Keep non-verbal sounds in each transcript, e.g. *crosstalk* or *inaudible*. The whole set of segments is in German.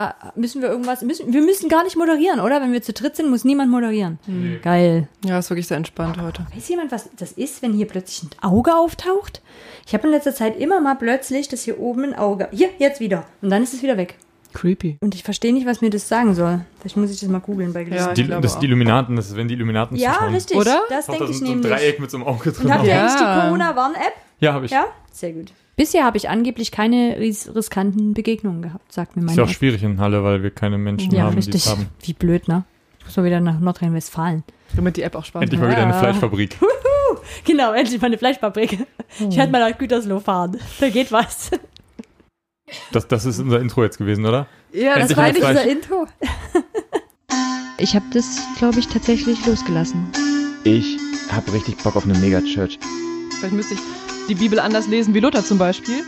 Ah, Müssen wir irgendwas, müssen, wir müssen gar nicht moderieren, oder? Wenn wir zu dritt sind, muss niemand moderieren. Geil. Ja, ist wirklich sehr entspannt heute. Weiß jemand, was das ist, wenn hier plötzlich ein Auge auftaucht? Ich habe in letzter Zeit immer mal plötzlich, dass hier oben ein Auge. Hier, jetzt wieder. Und dann ist es wieder weg. Creepy. Und ich verstehe nicht, was mir das sagen soll. Vielleicht muss ich das mal googeln bei Ja, Gelegenheit. Die, glaube das sind die auch. Illuminaten, das ist, wenn die Illuminaten Ja, zuschauen. richtig. Oder? Das denke ich ist so ein nämlich. Dreieck mit so einem Auge drin. Und habt ihr Ja. eigentlich die Corona-Warn-App? Ja, habe ich. Ja? Sehr gut. Bisher habe ich angeblich keine ris riskanten Begegnungen gehabt, sagt mir Ist meine ja auch schwierig in Halle, weil wir keine Menschen Ja, haben, die richtig. es haben. Wie blöd, ne? Ich muss mal wieder nach Nordrhein-Westfalen. Damit die App auch Spaß Endlich mal wieder eine Ja. Fleischfabrik. *laughs* Genau, endlich mal eine Fleischfabrik. Ich werde mal nach Gütersloh fahren. Da geht was. Das, das ist unser Intro jetzt gewesen, oder? Ja, das Endlich war mal nicht Fleisch. Unser Intro. *laughs* Ich habe das, glaube ich, tatsächlich losgelassen. Ich habe richtig Bock auf eine Mega-Church. Vielleicht müsste ich die Bibel anders lesen wie Luther zum Beispiel.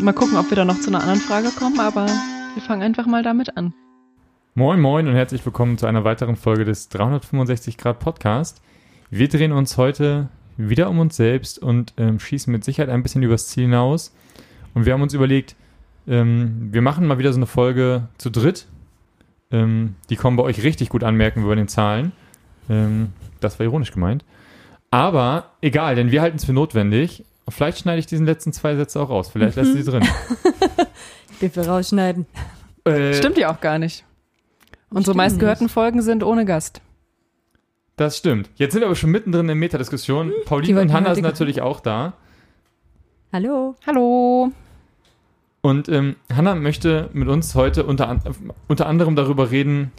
Mal gucken, ob wir da noch zu einer anderen Frage kommen, aber wir fangen einfach mal damit an. Moin Moin und herzlich willkommen zu einer weiteren Folge des 365 Grad Podcast. Wir drehen uns heute wieder um uns selbst und ähm, schießen mit Sicherheit ein bisschen übers Ziel hinaus. Und wir haben uns überlegt, ähm, wir machen mal wieder so eine Folge zu dritt. Ähm, die kommen bei euch richtig gut an, merken wir bei den Zahlen. Ähm, das war ironisch gemeint. Aber egal, denn wir halten es für notwendig. Vielleicht schneide ich diesen letzten zwei Sätze auch raus. Vielleicht lässt sie drin. *laughs* Wie viel rausschneiden? Äh, Stimmt ja auch gar nicht. Unsere Stimmt meistgehörten Folgen sind ohne Gast. Das stimmt. Jetzt sind wir aber schon mittendrin in der Metadiskussion. Die Pauline und Hanna sind natürlich auch da. Hallo. Hallo. Und ähm, Hanna möchte mit uns heute unter, an, unter anderem darüber reden,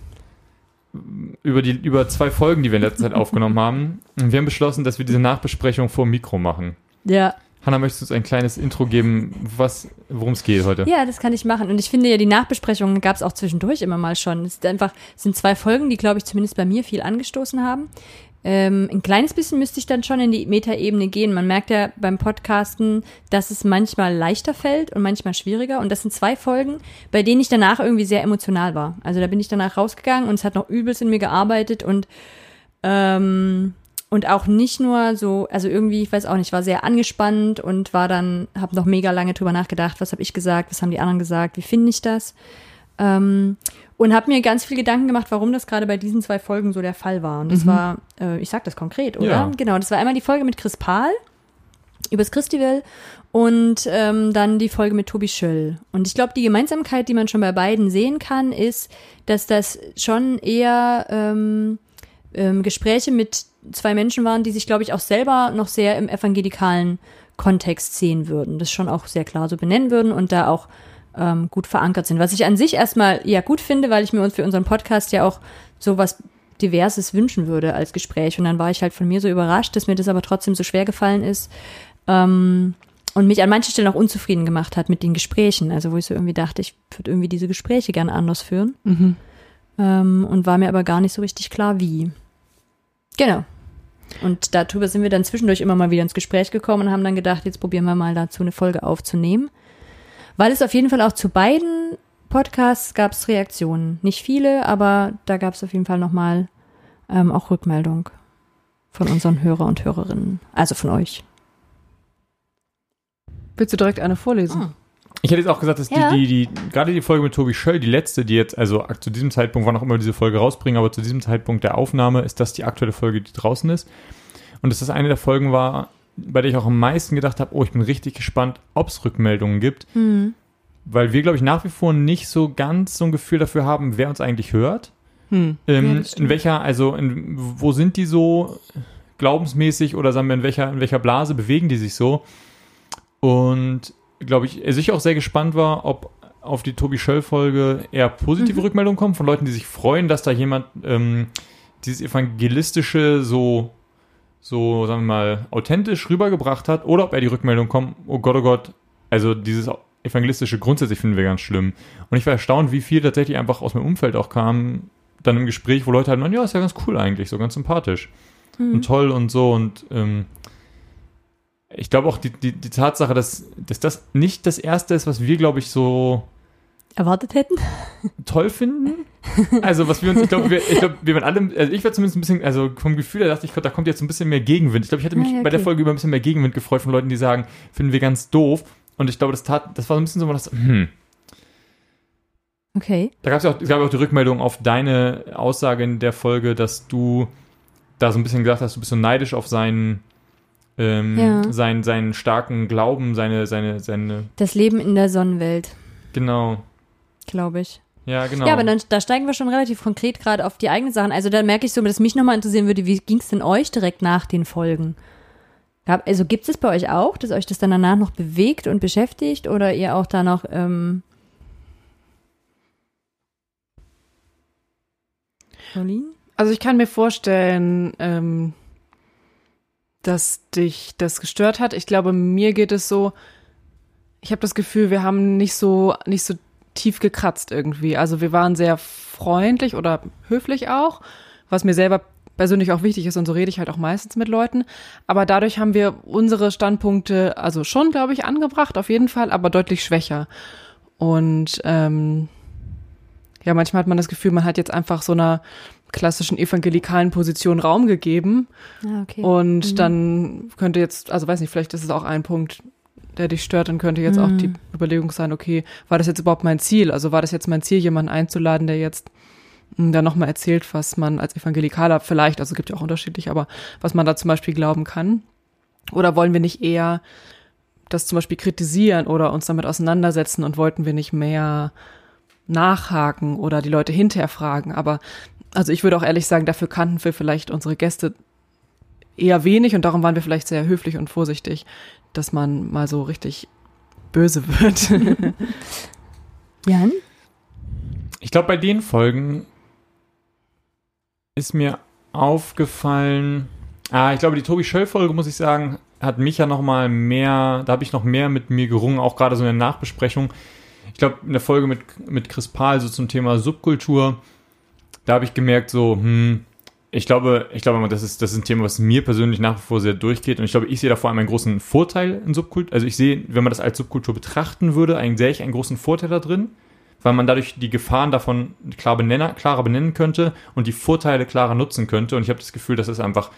über, die, über zwei Folgen, die wir in letzter Zeit aufgenommen haben. Und wir haben beschlossen, dass wir diese Nachbesprechung vor dem Mikro machen. Ja. Hanna, möchtest du uns ein kleines Intro geben, was, worum es geht heute? Ja, das kann ich machen. Und ich finde ja, die Nachbesprechungen gab es auch zwischendurch immer mal schon. Es ist einfach, es sind zwei Folgen, die, glaube ich, zumindest bei mir viel angestoßen haben. Ähm, ein kleines bisschen müsste ich dann schon in die Metaebene gehen. Man merkt ja beim Podcasten, dass es manchmal leichter fällt und manchmal schwieriger. Und das sind zwei Folgen, bei denen ich danach irgendwie sehr emotional war. Also da bin ich danach rausgegangen und es hat noch übelst in mir gearbeitet und ähm, und auch nicht nur so, also irgendwie, ich weiß auch nicht, war sehr angespannt und war dann, habe noch mega lange drüber nachgedacht, was habe ich gesagt, was haben die anderen gesagt, wie finde ich das? Ähm, und habe mir ganz viel Gedanken gemacht, warum das gerade bei diesen zwei Folgen so der Fall war. Und das war, äh, ich sag das konkret, oder? Ja. Genau, das war einmal die Folge mit Chris Pahl übers Christival und ähm, dann die Folge mit Tobi Schöll. Und ich glaube, die Gemeinsamkeit, die man schon bei beiden sehen kann, ist, dass das schon eher ähm, ähm, Gespräche mit zwei Menschen waren, die sich, glaube ich, auch selber noch sehr im evangelikalen Kontext sehen würden. Das schon auch sehr klar so benennen würden und da auch ähm, gut verankert sind. Was ich an sich erstmal ja gut finde, weil ich mir uns für unseren Podcast ja auch sowas Diverses wünschen würde als Gespräch. Und dann war ich halt von mir so überrascht, dass mir das aber trotzdem so schwer gefallen ist. Ähm, und mich an manchen Stellen auch unzufrieden gemacht hat mit den Gesprächen. Also wo ich so irgendwie dachte, ich würde irgendwie diese Gespräche gerne anders führen. Ähm, und war mir aber gar nicht so richtig klar, wie. Genau. Und darüber sind wir dann zwischendurch immer mal wieder ins Gespräch gekommen und haben dann gedacht, jetzt probieren wir mal dazu eine Folge aufzunehmen. Weil es auf jeden Fall auch zu beiden Podcasts gab es Reaktionen. Nicht viele, aber da gab es auf jeden Fall nochmal ähm, auch Rückmeldung von unseren Hörer und Hörerinnen. Also von euch. Willst du direkt eine vorlesen? Ah. Ich hätte jetzt auch gesagt, dass Ja. die, die, die, gerade die Folge mit Tobi Schöll, die letzte, die jetzt, also zu diesem Zeitpunkt, wann auch immer diese Folge rausbringen, aber zu diesem Zeitpunkt der Aufnahme ist das die aktuelle Folge, die draußen ist. Und dass das eine der Folgen war, bei der ich auch am meisten gedacht habe, oh, ich bin richtig gespannt, ob es Rückmeldungen gibt. Weil wir, glaube ich, nach wie vor nicht so ganz so ein Gefühl dafür haben, wer uns eigentlich hört. Hm. Ähm, Ja, in welcher, also in, wo sind die so glaubensmäßig oder sagen wir, in welcher, in welcher Blase bewegen die sich so? Und glaube ich, also ich auch sehr gespannt war, ob auf die Tobi Schöll-Folge eher positive Rückmeldungen kommen von Leuten, die sich freuen, dass da jemand ähm, dieses evangelistische so, so, sagen wir mal, authentisch rübergebracht hat, oder ob er die Rückmeldung kommt, oh Gott, oh Gott, also dieses evangelistische grundsätzlich finden wir ganz schlimm. Und ich war erstaunt, wie viel tatsächlich einfach aus meinem Umfeld auch kam, dann im Gespräch, wo Leute halt meinen, ja, ist ja ganz cool eigentlich, so ganz sympathisch und toll und so und ähm, ich glaube auch die, die, die Tatsache, dass, dass das nicht das Erste ist, was wir, glaube ich, so Erwartet hätten? toll finden. Also was wir uns, ich glaube, wir, ich glaube, wir waren alle, also ich war zumindest ein bisschen, also vom Gefühl her dachte ich, da kommt jetzt ein bisschen mehr Gegenwind. Ich glaube, ich hatte mich Ah, ja, bei der okay. Folge über ein bisschen mehr Gegenwind gefreut von Leuten, die sagen, finden wir ganz doof. Und ich glaube, das tat, das war so ein bisschen so, dachte, hm, Okay. Da gab's ja auch, es gab auch die Rückmeldung auf deine Aussage in der Folge, dass du da so ein bisschen gesagt hast, du bist so neidisch auf seinen, ähm, Ja. seinen, seinen starken Glauben, seine, seine, seine, Das Leben in der Sonnenwelt, genau. Glaube ich. Ja, genau. Ja, aber dann, da steigen wir schon relativ konkret gerade auf die eigenen Sachen. Also da merke ich so, dass mich nochmal interessieren würde, wie ging es denn euch direkt nach den Folgen? Gab, also gibt es bei euch auch, dass euch das dann danach noch bewegt und beschäftigt oder ihr auch da noch ähm, Pauline? Also ich kann mir vorstellen, ähm, dass dich das gestört hat. Ich glaube, mir geht es so, ich habe das Gefühl, wir haben nicht so, nicht so tief gekratzt irgendwie. Also wir waren sehr freundlich oder höflich auch, was mir selber persönlich auch wichtig ist und so rede ich halt auch meistens mit Leuten. Aber dadurch haben wir unsere Standpunkte also schon, glaube ich, angebracht, auf jeden Fall, aber deutlich schwächer. Und ähm, ja, manchmal hat man das Gefühl, man hat jetzt einfach so einer klassischen evangelikalen Position Raum gegeben. Ah, okay. Und Mhm. dann könnte jetzt, also weiß nicht, vielleicht ist es auch ein Punkt, der dich stört, dann könnte jetzt auch Mhm. die Überlegung sein, okay, war das jetzt überhaupt mein Ziel? Also war das jetzt mein Ziel, jemanden einzuladen, der jetzt mh, dann nochmal erzählt, was man als Evangelikaler vielleicht, also gibt ja auch unterschiedlich, aber was man da zum Beispiel glauben kann? Oder wollen wir nicht eher das zum Beispiel kritisieren oder uns damit auseinandersetzen und wollten wir nicht mehr nachhaken oder die Leute hinterher fragen? Aber also ich würde auch ehrlich sagen, dafür kannten wir vielleicht unsere Gäste eher wenig und darum waren wir vielleicht sehr höflich und vorsichtig, dass man mal so richtig böse wird. *laughs* Jan? Ich glaube, bei den Folgen ist mir aufgefallen, ah, ich glaube, die Tobi Schöll-Folge, muss ich sagen, hat mich ja noch mal mehr, da habe ich noch mehr mit mir gerungen, auch gerade so in der Nachbesprechung. Ich glaube, in der Folge mit, mit Chris Pahl, so zum Thema Subkultur, da habe ich gemerkt, so, hm, ich glaube, ich glaube, das ist, das ist ein Thema, was mir persönlich nach wie vor sehr durchgeht. Und ich glaube, ich sehe da vor allem einen großen Vorteil in Subkultur. Also ich sehe, wenn man das als Subkultur betrachten würde, einen, sehe ich einen großen Vorteil da drin, weil man dadurch die Gefahren davon klar benennen, klarer benennen könnte und die Vorteile klarer nutzen könnte. Und ich habe das Gefühl, dass es einfach,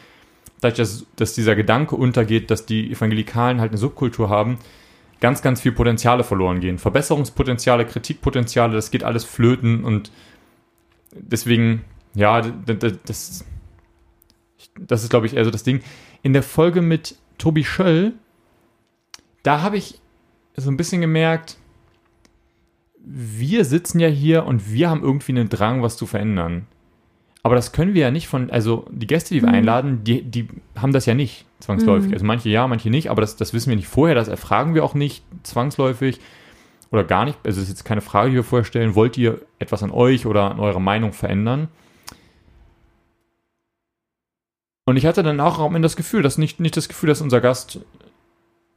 dadurch, dass, dass dieser Gedanke untergeht, dass die Evangelikalen halt eine Subkultur haben, ganz, ganz viel Potenziale verloren gehen. Verbesserungspotenziale, Kritikpotenziale, das geht alles flöten und deswegen, ja, das, das ist, glaube ich, eher so das Ding. In der Folge mit Tobi Schöll, da habe ich so ein bisschen gemerkt, wir sitzen ja hier und wir haben irgendwie einen Drang, was zu verändern. Aber das können wir ja nicht von, also die Gäste, die wir Mhm. einladen, die, die haben das ja nicht zwangsläufig. Mhm. Also manche ja, manche nicht, aber das, das wissen wir nicht vorher, das erfragen wir auch nicht zwangsläufig oder gar nicht. Also das ist jetzt keine Frage, die wir vorher stellen. Wollt ihr etwas an euch oder an eurer Meinung verändern? Und ich hatte dann auch am Ende das Gefühl, dass nicht, nicht das Gefühl, dass unser Gast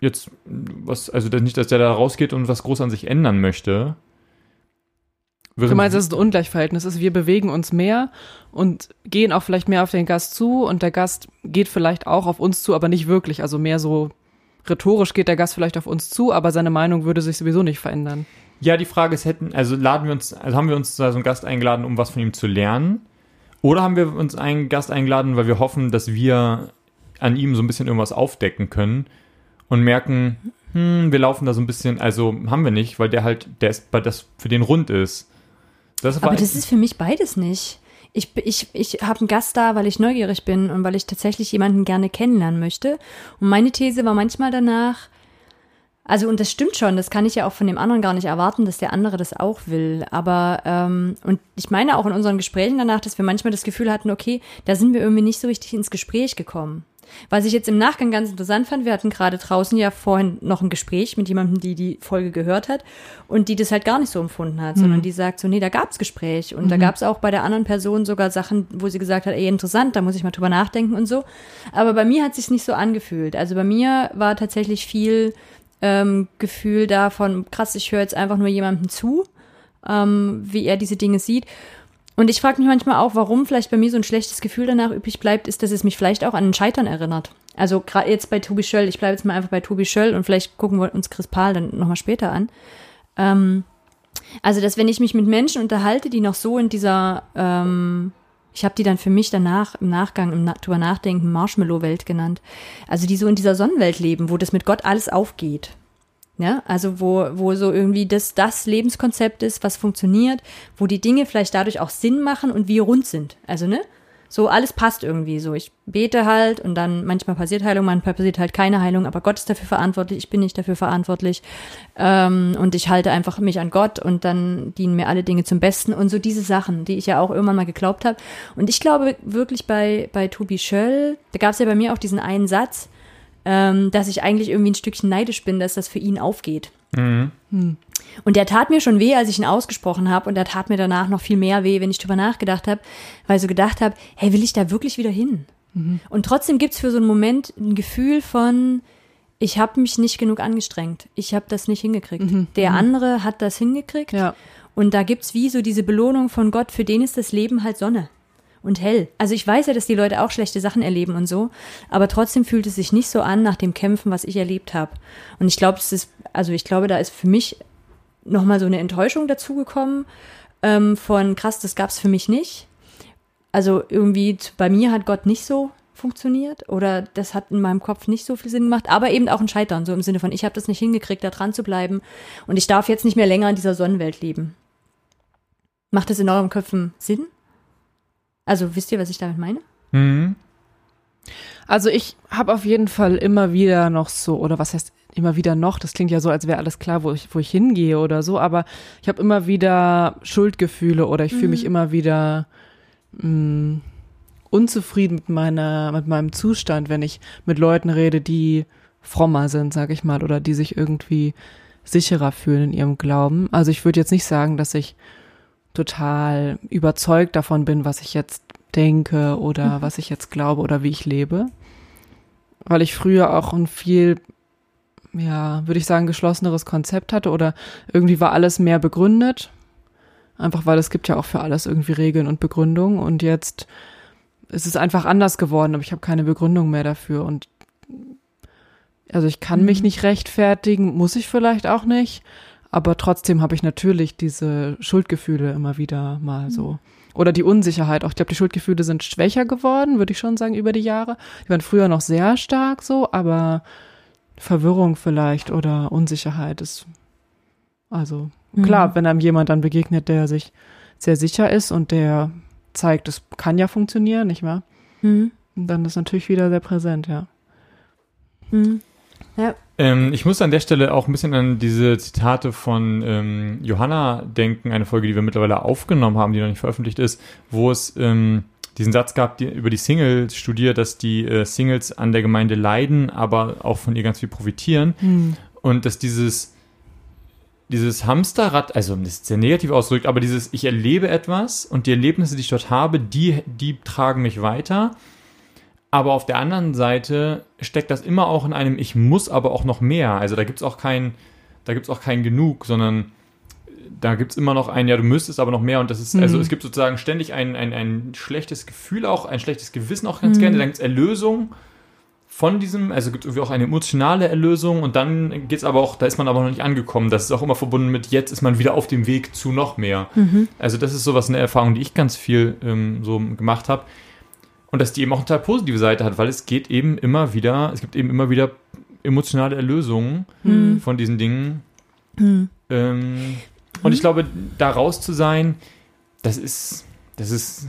jetzt was, also nicht, dass der da rausgeht und was groß an sich ändern möchte. Du meinst, dass es ein Ungleichverhältnis ist. Wir bewegen uns mehr und gehen auch vielleicht mehr auf den Gast zu und der Gast geht vielleicht auch auf uns zu, aber nicht wirklich. Also mehr so rhetorisch geht der Gast vielleicht auf uns zu, aber seine Meinung würde sich sowieso nicht verändern. Ja, die Frage ist, hätten, also laden wir uns, also haben wir uns da so einen Gast eingeladen, um was von ihm zu lernen? Oder haben wir uns einen Gast eingeladen, weil wir hoffen, dass wir an ihm so ein bisschen irgendwas aufdecken können und merken, hm, wir laufen da so ein bisschen, also haben wir nicht, weil der halt, der ist, weil das für den rund ist. Das Aber das ist für mich beides nicht. Ich, ich, ich habe einen Gast da, weil ich neugierig bin und weil ich tatsächlich jemanden gerne kennenlernen möchte. Und meine These war manchmal danach, also und das stimmt schon, das kann ich ja auch von dem anderen gar nicht erwarten, dass der andere das auch will. Aber ähm, und ich meine auch in unseren Gesprächen danach, dass wir manchmal das Gefühl hatten, okay, da sind wir irgendwie nicht so richtig ins Gespräch gekommen. Was ich jetzt im Nachgang ganz interessant fand, wir hatten gerade draußen ja vorhin noch ein Gespräch mit jemandem, die die Folge gehört hat und die das halt gar nicht so empfunden hat, sondern die sagt so, nee, da gab's Gespräch und da gab's auch bei der anderen Person sogar Sachen, wo sie gesagt hat, ey, interessant, da muss ich mal drüber nachdenken und so. Aber bei mir hat sich's nicht so angefühlt. Also bei mir war tatsächlich viel ähm, Gefühl davon, krass, ich höre jetzt einfach nur jemandem zu, ähm, wie er diese Dinge sieht. Und ich frage mich manchmal auch, warum vielleicht bei mir so ein schlechtes Gefühl danach übrig bleibt, ist, dass es mich vielleicht auch an ein Scheitern erinnert. Also gerade jetzt bei Tobi Schöll, ich bleibe jetzt mal einfach bei Tobi Schöll und vielleicht gucken wir uns Chris Pahl dann nochmal später an. Ähm, also, dass wenn ich mich mit Menschen unterhalte, die noch so in dieser, ähm, ich habe die dann für mich danach im Nachgang, im Na drüber nachdenken, Marshmallow-Welt genannt. Also die so in dieser Sonnenwelt leben, wo das mit Gott alles aufgeht. Ja, also wo, wo so irgendwie das, das Lebenskonzept ist, was funktioniert, wo die Dinge vielleicht dadurch auch Sinn machen und wir rund sind. Also, ne? So, alles passt irgendwie so. Ich bete halt und dann manchmal passiert Heilung, manchmal passiert halt keine Heilung, aber Gott ist dafür verantwortlich, ich bin nicht dafür verantwortlich. Ähm, und ich halte einfach mich an Gott und dann dienen mir alle Dinge zum Besten und so diese Sachen, die ich ja auch irgendwann mal geglaubt habe. Und ich glaube wirklich bei, bei Tobi Schöll, da gab es ja bei mir auch diesen einen Satz, ähm, dass ich eigentlich irgendwie ein Stückchen neidisch bin, dass das für ihn aufgeht. Mhm. Und der tat mir schon weh, als ich ihn ausgesprochen habe. Und der tat mir danach noch viel mehr weh, wenn ich drüber nachgedacht habe, weil ich so gedacht habe, hey, will ich da wirklich wieder hin? Und trotzdem gibt's für so einen Moment ein Gefühl von, ich habe mich nicht genug angestrengt. Ich habe das nicht hingekriegt. Der andere hat das hingekriegt. Ja. Und da gibt's wie so diese Belohnung von Gott, für den ist das Leben halt Sonne und hell. Also ich weiß ja, dass die Leute auch schlechte Sachen erleben und so, aber trotzdem fühlt es sich nicht so an nach dem Kämpfen, was ich erlebt habe. Und ich glaube, es ist, also ich glaube, da ist für mich nochmal so eine Enttäuschung dazugekommen ähm, von krass, das gab's für mich nicht. Also irgendwie bei mir hat Gott nicht so funktioniert oder das hat in meinem Kopf nicht so viel Sinn gemacht, aber eben auch ein Scheitern, so im Sinne von, ich habe das nicht hingekriegt, da dran zu bleiben und ich darf jetzt nicht mehr länger in dieser Sonnenwelt leben. Macht das in euren Köpfen Sinn? Also wisst ihr, was ich damit meine? Mhm. Also ich habe auf jeden Fall immer wieder noch so, oder was heißt immer wieder noch, das klingt ja so, als wäre alles klar, wo ich, wo ich hingehe oder so, aber ich habe immer wieder Schuldgefühle oder ich fühle mich immer wieder mh, unzufrieden mit meiner, mit meinem Zustand, wenn ich mit Leuten rede, die frommer sind, sag ich mal, oder die sich irgendwie sicherer fühlen in ihrem Glauben. Also ich würde jetzt nicht sagen, dass ich total überzeugt davon bin, was ich jetzt denke oder was ich jetzt glaube oder wie ich lebe. Weil ich früher auch ein viel, ja, würde ich sagen, geschlosseneres Konzept hatte oder irgendwie war alles mehr begründet. Einfach weil es gibt ja auch für alles irgendwie Regeln und Begründung. Und jetzt ist es einfach anders geworden, aber ich habe keine Begründung mehr dafür. Und also ich kann mich nicht rechtfertigen, muss ich vielleicht auch nicht, aber trotzdem habe ich natürlich diese Schuldgefühle immer wieder mal so. Oder die Unsicherheit auch. Ich glaube, die Schuldgefühle sind schwächer geworden, würde ich schon sagen, über die Jahre. Die waren früher noch sehr stark so, aber Verwirrung vielleicht oder Unsicherheit ist, also klar, wenn einem jemand dann begegnet, der sich sehr sicher ist und der zeigt, es kann ja funktionieren, nicht wahr? Mhm. Dann ist natürlich wieder sehr präsent, ja. Mhm. Ja. Ähm, ich muss an der Stelle auch ein bisschen an diese Zitate von ähm, Johanna denken, eine Folge, die wir mittlerweile aufgenommen haben, die noch nicht veröffentlicht ist, wo es ähm, diesen Satz gab, die, über die Singles studiert, dass die äh, Singles an der Gemeinde leiden, aber auch von ihr ganz viel profitieren. Und dass dieses, dieses Hamsterrad, also das ist sehr negativ ausgedrückt, aber dieses, ich erlebe etwas und die Erlebnisse, die ich dort habe, die, die tragen mich weiter. Aber auf der anderen Seite steckt das immer auch in einem, ich muss aber auch noch mehr. Also da gibt es auch kein, da auch kein Genug, sondern da gibt es immer noch ein, ja, du müsstest aber noch mehr. Und das ist, also es gibt sozusagen ständig ein, ein, ein schlechtes Gefühl auch, ein schlechtes Gewissen auch ganz gerne. Dann gibt es Erlösung von diesem, also gibt es irgendwie auch eine emotionale Erlösung und dann geht es aber auch, da ist man aber noch nicht angekommen. Das ist auch immer verbunden mit, jetzt ist man wieder auf dem Weg zu noch mehr. Also das ist sowas, eine Erfahrung, die ich ganz viel ähm, so gemacht habe. Und dass die eben auch eine total positive Seite hat, weil es geht eben immer wieder, es gibt eben immer wieder emotionale Erlösungen von diesen Dingen. Ähm, und ich glaube, da raus zu sein, das ist, das ist,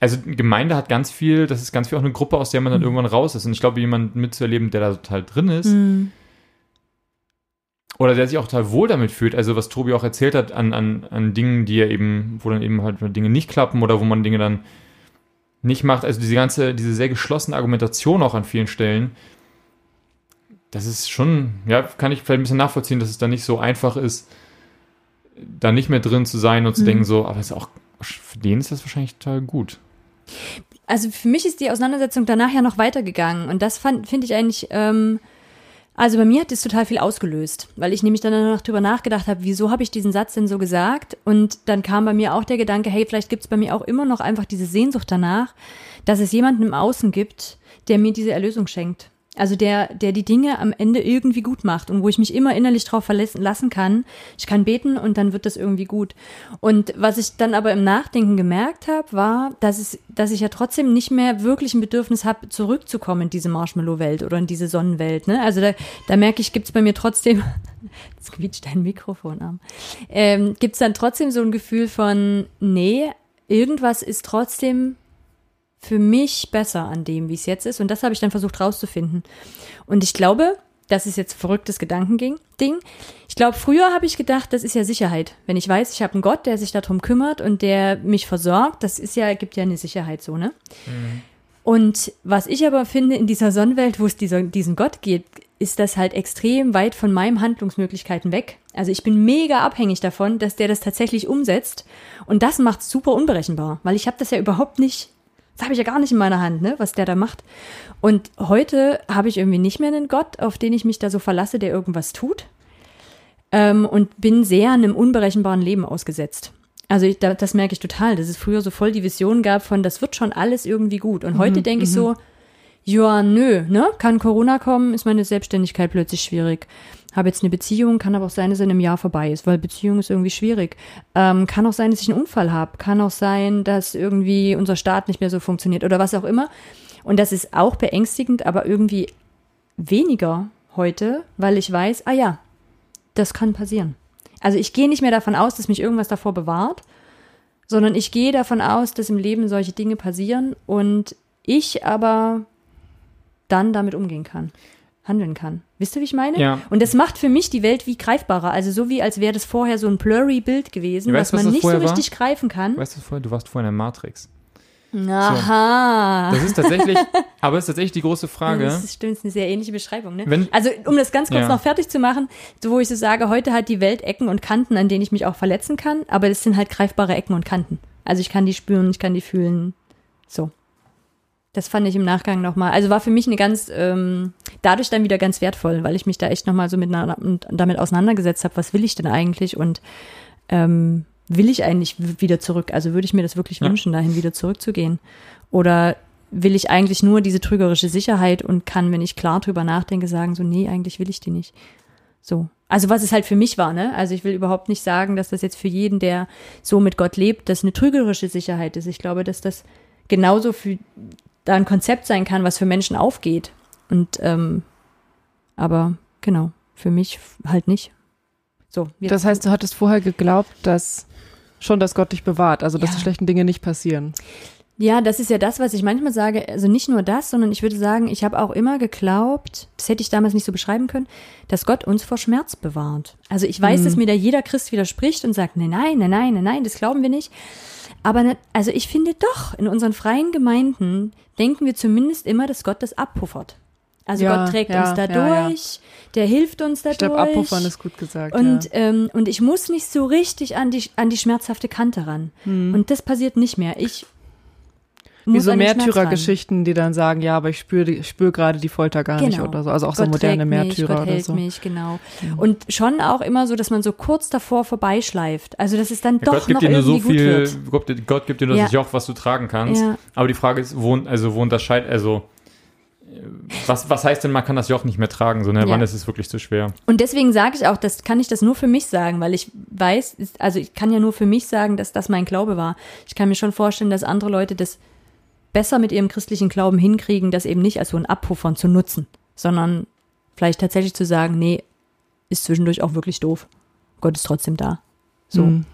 also eine Gemeinde hat ganz viel, das ist ganz viel auch eine Gruppe, aus der man dann irgendwann raus ist. Und ich glaube, jemand mitzuerleben, der da total drin ist, oder der sich auch total wohl damit fühlt, also was Tobi auch erzählt hat an, an, an Dingen, die er eben, wo dann eben halt Dinge nicht klappen oder wo man Dinge dann nicht macht, also diese ganze, diese sehr geschlossene Argumentation auch an vielen Stellen, das ist schon, ja, kann ich vielleicht ein bisschen nachvollziehen, dass es dann nicht so einfach ist, da nicht mehr drin zu sein und zu denken so, aber es ist auch, für den ist das wahrscheinlich total gut. also für mich ist die Auseinandersetzung danach ja noch weitergegangen und das fand finde ich eigentlich ähm, also bei mir hat das total viel ausgelöst, weil ich nämlich dann noch drüber nachgedacht habe, wieso habe ich diesen Satz denn so gesagt? Und dann kam bei mir auch der Gedanke, hey, vielleicht gibt es bei mir auch immer noch einfach diese Sehnsucht danach, dass es jemanden im Außen gibt, der mir diese Erlösung schenkt. Also der, der die Dinge am Ende irgendwie gut macht und wo ich mich immer innerlich drauf verlassen lassen kann. Ich kann beten und dann wird das irgendwie gut. Und was ich dann aber im Nachdenken gemerkt habe, war, dass, es, dass ich ja trotzdem nicht mehr wirklich ein Bedürfnis habe, zurückzukommen in diese Marshmallow-Welt oder in diese Sonnenwelt. Ne? Also da, da merke ich, gibt's bei mir trotzdem, *laughs* jetzt quietscht dein Mikrofon am, ähm, gibt's dann trotzdem so ein Gefühl von, nee, irgendwas ist trotzdem für mich besser an dem, wie es jetzt ist. Und das habe ich dann versucht rauszufinden. Und ich glaube, das ist jetzt verrücktes Gedankending. Ding. Ich glaube, früher habe ich gedacht, das ist ja Sicherheit. Wenn ich weiß, ich habe einen Gott, der sich darum kümmert und der mich versorgt, das ist ja, gibt ja eine Sicherheit so, ne? Mhm. Und was ich aber finde in dieser Sonnenwelt, wo es dieser, diesen Gott geht, ist das halt extrem weit von meinen Handlungsmöglichkeiten weg. Also ich bin mega abhängig davon, dass der das tatsächlich umsetzt. Und das macht es super unberechenbar, weil ich habe das ja überhaupt nicht das habe ich ja gar nicht in meiner Hand, ne, was der da macht. Und heute habe ich irgendwie nicht mehr einen Gott, auf den ich mich da so verlasse, der irgendwas tut. Ähm, und bin sehr einem unberechenbaren Leben ausgesetzt. Also ich, da, das merke ich total, dass es früher so voll die Vision gab von, das wird schon alles irgendwie gut. Und heute mhm, denke ich so, mhm. ja, nö, ne, kann Corona kommen, ist meine Selbstständigkeit plötzlich schwierig habe jetzt eine Beziehung, kann aber auch sein, dass er in einem Jahr vorbei ist, weil Beziehung ist irgendwie schwierig. Ähm, kann auch sein, dass ich einen Unfall habe, kann auch sein, dass irgendwie unser Staat nicht mehr so funktioniert oder was auch immer. Und das ist auch beängstigend, aber irgendwie weniger heute, weil ich weiß, ah ja, das kann passieren. Also ich gehe nicht mehr davon aus, dass mich irgendwas davor bewahrt, sondern ich gehe davon aus, dass im Leben solche Dinge passieren und ich aber dann damit umgehen kann handeln kann. Wisst ihr, wie ich meine? Ja. Und das macht für mich die Welt wie greifbarer. Also so wie, als wäre das vorher so ein blurry Bild gewesen, weißt, was man was nicht so richtig war? greifen kann. Weißt du vorher, du warst vorher in der Matrix. Aha. So. Das ist tatsächlich, *laughs* aber ist tatsächlich die große Frage. Das ist, stimmt, das ist eine sehr ähnliche Beschreibung. Ne? Wenn, also um das ganz kurz ja. noch fertig zu machen, so wo ich so sage, heute hat die Welt Ecken und Kanten, an denen ich mich auch verletzen kann, aber das sind halt greifbare Ecken und Kanten. Also ich kann die spüren, ich kann die fühlen. So. Das fand ich im Nachgang nochmal, also war für mich eine ganz, ähm, dadurch dann wieder ganz wertvoll, weil ich mich da echt nochmal so mit einer, damit auseinandergesetzt habe, was will ich denn eigentlich und ähm, will ich eigentlich wieder zurück? Also würde ich mir das wirklich ja. wünschen, dahin wieder zurückzugehen? Oder will ich eigentlich nur diese trügerische Sicherheit und kann, wenn ich klar drüber nachdenke, sagen, so, nee, eigentlich will ich die nicht. So. Also was es halt für mich war, ne? Also ich will überhaupt nicht sagen, dass das jetzt für jeden, der so mit Gott lebt, das eine trügerische Sicherheit ist. Ich glaube, dass das genauso für da ein Konzept sein kann, was für Menschen aufgeht. Und ähm, aber genau, für mich halt nicht. So. Das heißt, du hattest vorher geglaubt, dass schon, dass Gott dich bewahrt, also dass Ja. die schlechten Dinge nicht passieren. Ja, das ist ja das, was ich manchmal sage. Also nicht nur das, sondern ich würde sagen, ich habe auch immer geglaubt, das hätte ich damals nicht so beschreiben können, dass Gott uns vor Schmerz bewahrt. Also ich weiß, dass mir da jeder Christ widerspricht und sagt, nein, nein, nein, nein, nein, nein, das glauben wir nicht. Aber ne, also ich finde doch, in unseren freien Gemeinden denken wir zumindest immer, dass Gott das abpuffert. Also Ja, Gott trägt ja, uns da ja, der hilft uns dadurch. Ich glaube, abpuffern ist gut gesagt. Und, ähm, und ich muss nicht so richtig an die, an die schmerzhafte Kante ran. Und das passiert nicht mehr. Ich. Wie so. Märtyrergeschichten, die dann sagen, ja, aber ich spüre ich spür gerade die Folter gar nicht Genau. oder so. Also auch so Gott moderne trägt mich, Märtyrer Gott oder so. Mich, genau. Und schon auch immer so, dass man so kurz davor vorbeischleift. Also, dass es dann Ja, doch Gott gibt noch dir nur so viel. Gott, Gott gibt dir nur Ja. das Joch, was du tragen kannst. Ja. Aber die Frage ist, wo, also wo unterscheidet, also äh, was, was heißt denn, man kann das Joch nicht mehr tragen? So, ne? Ja. Wann ist es wirklich zu schwer? Und deswegen sage ich auch, das kann ich das nur für mich sagen, weil ich weiß, ist- also ich kann ja nur für mich sagen, dass das mein Glaube war. Ich kann mir schon vorstellen, dass andere Leute das besser mit ihrem christlichen Glauben hinkriegen, das eben nicht als so ein Abpuffern zu nutzen, sondern vielleicht tatsächlich zu sagen, nee, ist zwischendurch auch wirklich doof. Gott ist trotzdem da. So, Mhm.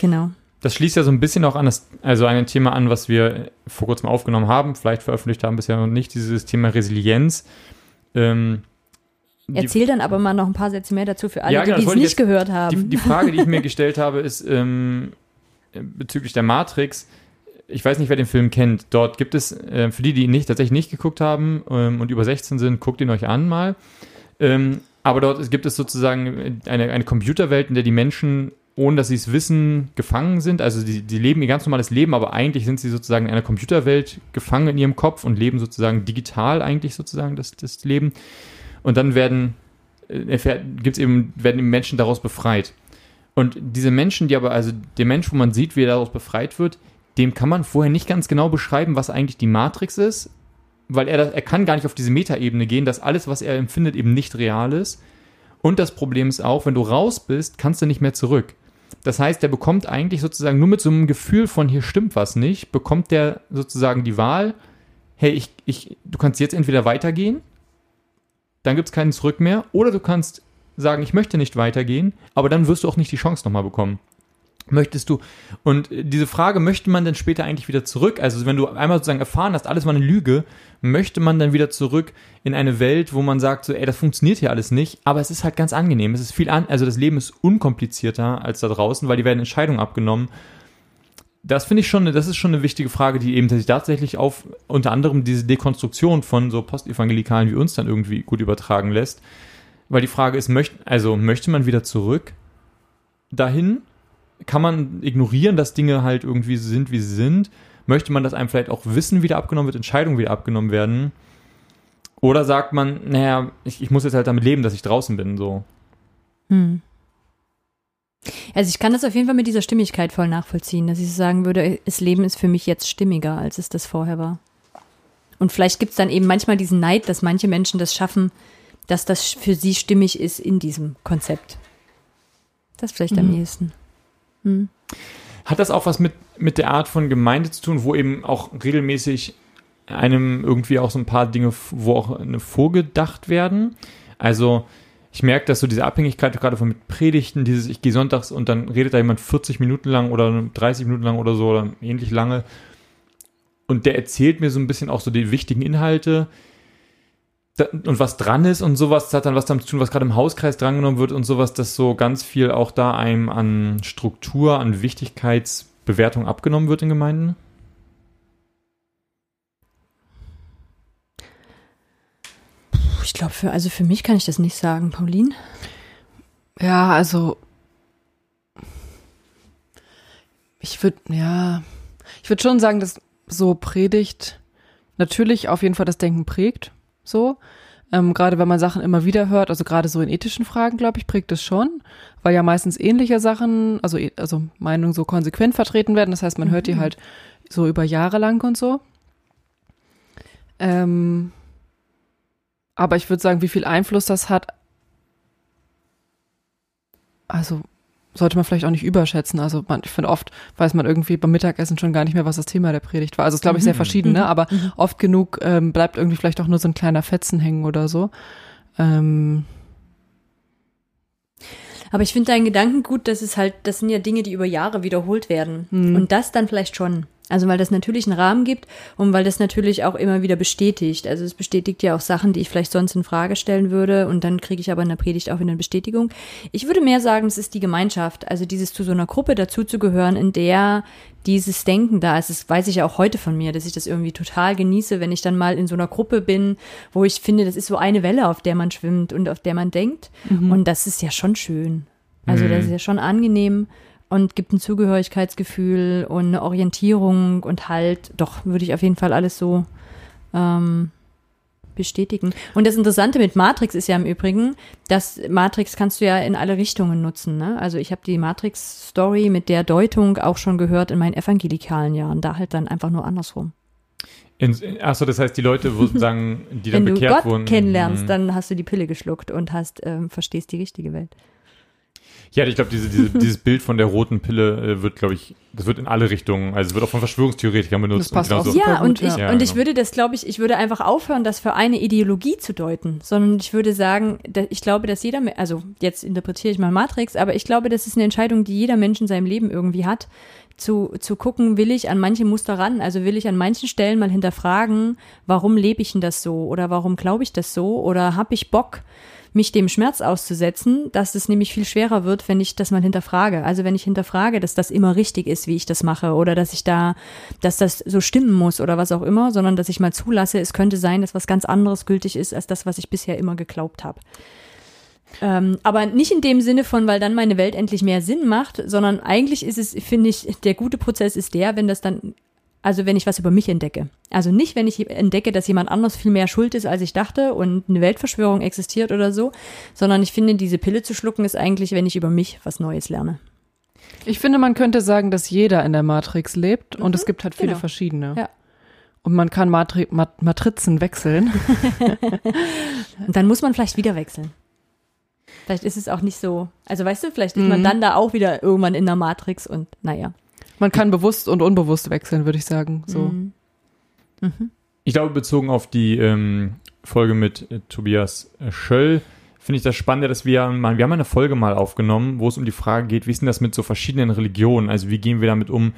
genau. Das schließt ja so ein bisschen auch an das, also an ein Thema an, was wir vor kurzem aufgenommen haben, vielleicht veröffentlicht haben bisher noch nicht, dieses Thema Resilienz. Ähm, Erzähl dann aber mal noch ein paar Sätze mehr dazu für alle, Ja, genau, die es nicht gehört haben. Die, die Frage, die ich mir *laughs* gestellt habe, ist ähm, bezüglich der Matrix. Ich weiß nicht, wer den Film kennt. Dort gibt es, äh, für die, die ihn nicht, tatsächlich nicht geguckt haben ähm, und über 16 sind, guckt ihn euch an mal. Ähm, aber dort gibt es sozusagen eine, eine Computerwelt, in der die Menschen, ohne dass sie es wissen, gefangen sind. Also die, die leben ihr ganz normales Leben, aber eigentlich sind sie sozusagen in einer Computerwelt gefangen in ihrem Kopf und leben sozusagen digital eigentlich sozusagen das, das Leben. Und dann werden äh, gibt's eben, werden die Menschen daraus befreit. Und diese Menschen, die aber, also der Mensch, wo man sieht, wie er daraus befreit wird, dem kann man vorher nicht ganz genau beschreiben, was eigentlich die Matrix ist, weil er, er kann gar nicht auf diese Metaebene gehen, dass alles, was er empfindet, eben nicht real ist. Und das Problem ist auch, wenn du raus bist, kannst du nicht mehr zurück. Das heißt, der bekommt eigentlich sozusagen nur mit so einem Gefühl von hier stimmt was nicht, bekommt der sozusagen die Wahl, hey, ich, ich, du kannst jetzt entweder weitergehen, dann gibt es keinen Zurück mehr, oder du kannst sagen, ich möchte nicht weitergehen, aber dann wirst du auch nicht die Chance nochmal bekommen. Möchtest du, und diese Frage, möchte man denn später eigentlich wieder zurück? Also, wenn du einmal sozusagen erfahren hast, alles war eine Lüge, möchte man dann wieder zurück in eine Welt, wo man sagt, so, ey, das funktioniert hier alles nicht, aber es ist halt ganz angenehm. Es ist viel an, also das Leben ist unkomplizierter als da draußen, weil die werden Entscheidungen abgenommen. Das finde ich schon, das ist schon eine wichtige Frage, die eben tatsächlich auf unter anderem diese Dekonstruktion von so Postevangelikalen wie uns dann irgendwie gut übertragen lässt. Weil die Frage ist, möcht, also möchte man wieder zurück dahin? Kann man ignorieren, dass Dinge halt irgendwie sind, wie sie sind? Möchte man, dass einem vielleicht auch Wissen wieder abgenommen wird, Entscheidungen wieder abgenommen werden? Oder sagt man, naja, ich, ich muss jetzt halt damit leben, dass ich draußen bin, so. Hm. Also ich kann das auf jeden Fall mit dieser Stimmigkeit voll nachvollziehen, dass ich so sagen würde, das Leben ist für mich jetzt stimmiger, als es das vorher war. Und vielleicht gibt es dann eben manchmal diesen Neid, dass manche Menschen das schaffen, dass das für sie stimmig ist in diesem Konzept. Das vielleicht am Mhm. ehesten. Hm. Hat das auch was mit, mit der Art von Gemeinde zu tun, wo eben auch regelmäßig einem irgendwie auch so ein paar Dinge, wo auch eine vorgedacht werden? Also, ich merke, dass so diese Abhängigkeit gerade von mit Predigten, dieses, ich gehe sonntags und dann redet da jemand 40 Minuten lang oder 30 Minuten lang oder so oder ähnlich lange. Und der erzählt mir so ein bisschen auch so die wichtigen Inhalte und was dran ist und sowas, das hat dann was damit zu tun, was gerade im Hauskreis drangenommen wird und sowas, dass so ganz viel auch da einem an Struktur, an Wichtigkeitsbewertung abgenommen wird in Gemeinden? Ich glaube, für, also für mich kann ich das nicht sagen, Pauline. Ja, also ich würde, ja, ich würde schon sagen, dass so Predigt natürlich auf jeden Fall das Denken prägt, so. Ähm, gerade wenn man Sachen immer wieder hört, also gerade so in ethischen Fragen, glaube ich, prägt es schon, weil ja meistens ähnliche Sachen, also, e- also Meinungen so konsequent vertreten werden. Das heißt, man hört die halt so über Jahre lang und so. Ähm, aber ich würde sagen, wie viel Einfluss das hat, also sollte man vielleicht auch nicht überschätzen. Also man, ich finde oft weiß man irgendwie beim Mittagessen schon gar nicht mehr, was das Thema der Predigt war. Also es ist, glaube ich, sehr Mhm. verschieden, ne? aber oft genug ähm, bleibt irgendwie vielleicht auch nur so ein kleiner Fetzen hängen oder so. Ähm, Aber ich finde deinen Gedanken gut, dass es halt, das sind ja Dinge, die über Jahre wiederholt werden. Hm. Und das dann vielleicht schon. Also weil das natürlich einen Rahmen gibt und weil das natürlich auch immer wieder bestätigt. Also es bestätigt ja auch Sachen, die ich vielleicht sonst in Frage stellen würde und dann kriege ich aber in der Predigt auch wieder eine Bestätigung. Ich würde mehr sagen, es ist die Gemeinschaft, also dieses zu so einer Gruppe dazuzugehören, in der dieses Denken da ist. Das weiß ich ja auch heute von mir, dass ich das irgendwie total genieße, wenn ich dann mal in so einer Gruppe bin, wo ich finde, das ist so eine Welle, auf der man schwimmt und auf der man denkt. Und das ist ja schon schön. Also das ist ja schon angenehm und gibt ein Zugehörigkeitsgefühl und eine Orientierung und halt, doch, würde ich auf jeden Fall alles so ähm, bestätigen. Und das Interessante mit Matrix ist ja im Übrigen, dass Matrix kannst du ja in alle Richtungen nutzen. Ne? Also ich habe die Matrix-Story mit der Deutung auch schon gehört in meinen evangelikalen Jahren, da halt dann einfach nur andersrum. In, achso, das heißt, die Leute würden sagen, die *laughs* dann Wenn du bekehrt Gott wurden. kennenlernst, Mhm. dann hast du die Pille geschluckt und hast ähm, verstehst die richtige Welt. Ja, ich glaube, diese, diese, dieses Bild von der roten Pille äh, wird, glaube ich, das wird in alle Richtungen, also es wird auch von Verschwörungstheoretikern benutzt. Das passt und auch genauso- Super Ja, gut, und ich, ja. Und ich genau. würde das, glaube ich, ich würde einfach aufhören, das für eine Ideologie zu deuten, sondern ich würde sagen, ich glaube, dass jeder, also jetzt interpretiere ich mal Matrix, aber ich glaube, das ist eine Entscheidung, die jeder Mensch in seinem Leben irgendwie hat, zu, zu gucken, will ich an manche Muster ran, also will ich an manchen Stellen mal hinterfragen, warum lebe ich denn das so oder warum glaube ich das so oder habe ich Bock, mich dem Schmerz auszusetzen, dass es nämlich viel schwerer wird, wenn ich das mal hinterfrage. Also wenn ich hinterfrage, dass das immer richtig ist, wie ich das mache oder dass ich da, dass das so stimmen muss oder was auch immer, sondern dass ich mal zulasse, es könnte sein, dass was ganz anderes gültig ist als das, was ich bisher immer geglaubt habe. Ähm, aber nicht in dem Sinne von, weil dann meine Welt endlich mehr Sinn macht, sondern eigentlich ist es, finde ich, der gute Prozess ist der, wenn das dann, also wenn ich was über mich entdecke. Also nicht, wenn ich entdecke, dass jemand anders viel mehr schuld ist, als ich dachte und eine Weltverschwörung existiert oder so, sondern ich finde, diese Pille zu schlucken ist eigentlich, wenn ich über mich was Neues lerne. ich finde, man könnte sagen, dass jeder in der Matrix lebt und es gibt halt viele genau. verschiedene. Ja. Und man kann Matri Mat Matrizen wechseln. *laughs* Und dann muss man vielleicht wieder wechseln. Vielleicht ist es auch nicht so. Also weißt du, vielleicht ist man Mhm. dann da auch wieder irgendwann in der Matrix und naja. Man kann bewusst und unbewusst wechseln, würde ich sagen. So. Mhm. Mhm. Ich glaube, bezogen auf die ähm, Folge mit äh, Tobias äh, Schöll, finde ich das Spannende, dass wir mal, wir haben eine Folge mal aufgenommen, wo es um die Frage geht, wie ist denn das mit so verschiedenen Religionen? Also wie gehen wir damit um?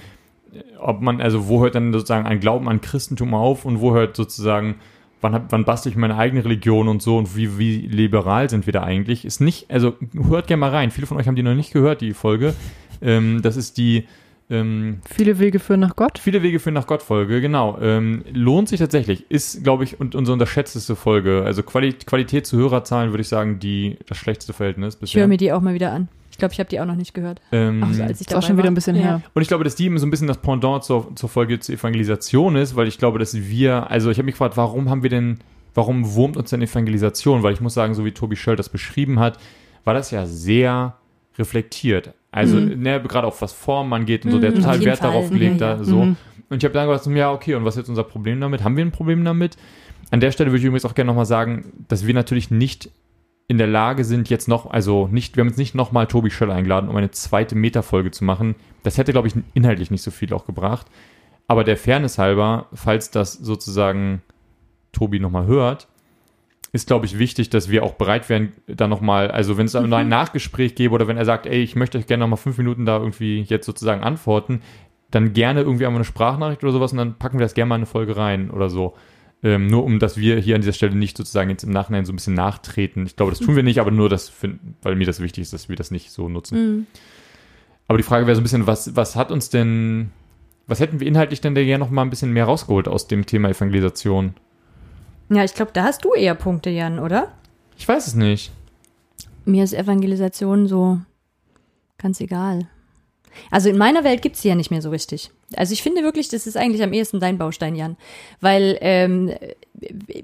Äh, Ob man, also wo hört dann sozusagen ein Glauben an Christentum auf und wo hört sozusagen, wann, hab, wann bastel ich meine eigene Religion und so und wie, wie liberal sind wir da eigentlich? Ist nicht, also hört gerne mal rein. Viele von euch haben die noch nicht gehört, die Folge. Ähm, das ist die ähm, Viele Wege führen nach Gott. Viele Wege führen nach Gott Folge, genau. Ähm, lohnt sich tatsächlich. Ist, glaube ich, und unsere unterschätzteste Folge. Also Quali Qualität zu Hörerzahlen würde ich sagen, die das schlechteste Verhältnis Ich bisher. höre mir die auch mal wieder an. Ich glaube, ich habe die auch noch nicht gehört. ähm, Also, als ich Ist auch schon wieder ein bisschen Ja. her. und ich glaube, dass die eben so ein bisschen das Pendant zur, zur Folge zur Evangelisation ist, weil ich glaube, dass wir, also ich habe mich gefragt, warum haben wir denn, warum wurmt uns denn Evangelisation? Weil ich muss sagen, so wie Tobi Schöll das beschrieben hat, war das ja sehr reflektiert. Also, Mhm. ne, gerade auf was Form man geht und so, der Mhm, total Wert darauf Fall. gelegt, Ja, da ja. so. Mhm. Und ich habe dann gedacht, ja, okay, und was ist jetzt unser Problem damit? Haben wir ein Problem damit? An der Stelle würde ich übrigens auch gerne nochmal sagen, dass wir natürlich nicht in der Lage sind, jetzt noch, also nicht, wir haben jetzt nicht nochmal Tobi Schöll eingeladen, um eine zweite Metafolge zu machen. Das hätte, glaube ich, inhaltlich nicht so viel auch gebracht. Aber der Fairness halber, falls das sozusagen Tobi nochmal hört, ist, glaube ich, wichtig, dass wir auch bereit wären, da nochmal, also wenn es noch ein Nachgespräch gäbe oder wenn er sagt, ey, ich möchte euch gerne nochmal fünf Minuten da irgendwie jetzt sozusagen antworten, dann gerne irgendwie einmal eine Sprachnachricht oder sowas und dann packen wir das gerne mal in eine Folge rein oder so. Ähm, nur um, dass wir hier an dieser Stelle nicht sozusagen jetzt im Nachhinein so ein bisschen nachtreten. Ich glaube, das tun wir nicht, aber nur das, finden, weil mir das wichtig ist, dass wir das nicht so nutzen. Mhm. Aber die Frage wäre so ein bisschen, was, was hat uns denn, was hätten wir inhaltlich denn da gerne noch mal ein bisschen mehr rausgeholt aus dem Thema Evangelisation? Ja, ich glaube, da hast du eher Punkte, Jan, oder? Ich weiß es nicht. Mir ist Evangelisation so ganz egal. Also in meiner Welt gibt's sie ja nicht mehr so richtig. Also ich finde wirklich, das ist eigentlich am ehesten dein Baustein, Jan. Weil ähm,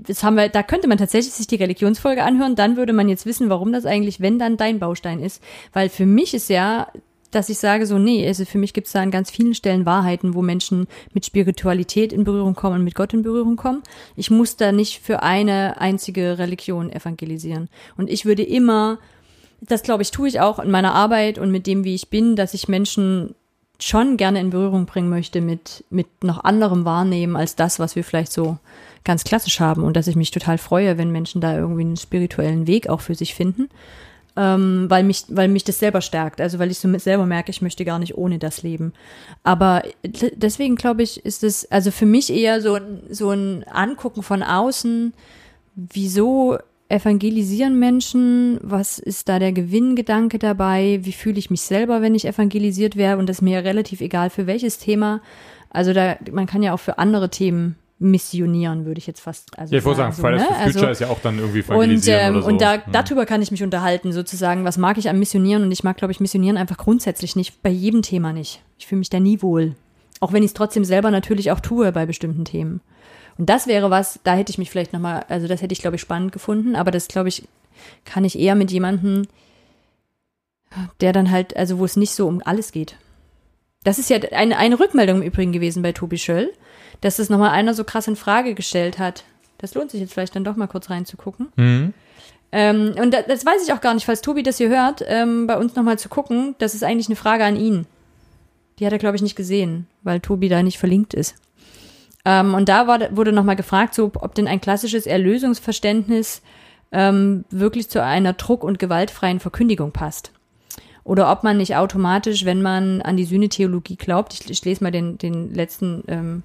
das haben wir, da könnte man tatsächlich sich die Religionsfolge anhören, dann würde man jetzt wissen, warum das eigentlich, wenn dann dein Baustein ist. Weil für mich ist ja, dass ich sage so, nee, also für mich gibt's da an ganz vielen Stellen Wahrheiten, wo Menschen mit Spiritualität in Berührung kommen und mit Gott in Berührung kommen. Ich muss da nicht für eine einzige Religion evangelisieren. Und ich würde immer das glaube ich, tue ich auch in meiner Arbeit und mit dem, wie ich bin, dass ich Menschen schon gerne in Berührung bringen möchte mit, mit noch anderem Wahrnehmen als das, was wir vielleicht so ganz klassisch haben und dass ich mich total freue, wenn Menschen da irgendwie einen spirituellen Weg auch für sich finden, ähm, weil mich, weil mich das selber stärkt, also weil ich so selber merke, ich möchte gar nicht ohne das leben. Aber deswegen glaube ich, ist es also für mich eher so, ein- so ein Angucken von außen, wieso evangelisieren Menschen? Was ist da der Gewinngedanke dabei? Wie fühle ich mich selber, wenn ich evangelisiert wäre? Und das ist mir relativ egal für welches Thema. Also da, man kann ja auch für andere Themen missionieren, würde ich jetzt fast. Also Ja, ich sagen, so, Fridays ne? for Future Also- ist ja auch dann irgendwie und, ähm, oder so. und da, Ja. darüber kann ich mich unterhalten, sozusagen. Was mag ich am Missionieren? Und ich mag, glaube ich, Missionieren einfach grundsätzlich nicht, bei jedem Thema nicht. Ich fühle mich da nie wohl. Auch wenn ich es trotzdem selber natürlich auch tue bei bestimmten Themen. Und das wäre was, da hätte ich mich vielleicht nochmal, also das hätte ich, glaube ich, spannend gefunden, aber das, glaube ich, kann ich eher mit jemandem, der dann halt, also wo es nicht so um alles geht. Das ist ja eine, eine Rückmeldung im Übrigen gewesen bei Tobi Schöll, dass das nochmal einer so krass in Frage gestellt hat. Das lohnt sich jetzt vielleicht dann doch mal kurz reinzugucken. Mhm. Ähm, und das, das weiß ich auch gar nicht, falls Tobi das hier hört, ähm, bei uns nochmal zu gucken. Das ist eigentlich eine Frage an ihn. Die hat er, glaube ich, nicht gesehen, weil Tobi da nicht verlinkt ist. Ähm, und da war, wurde nochmal gefragt, so, ob denn ein klassisches Erlösungsverständnis ähm, wirklich zu einer druck- und gewaltfreien Verkündigung passt. Oder ob man nicht automatisch, wenn man an die Sühnetheologie glaubt, ich, ich lese mal den, den letzten, ähm,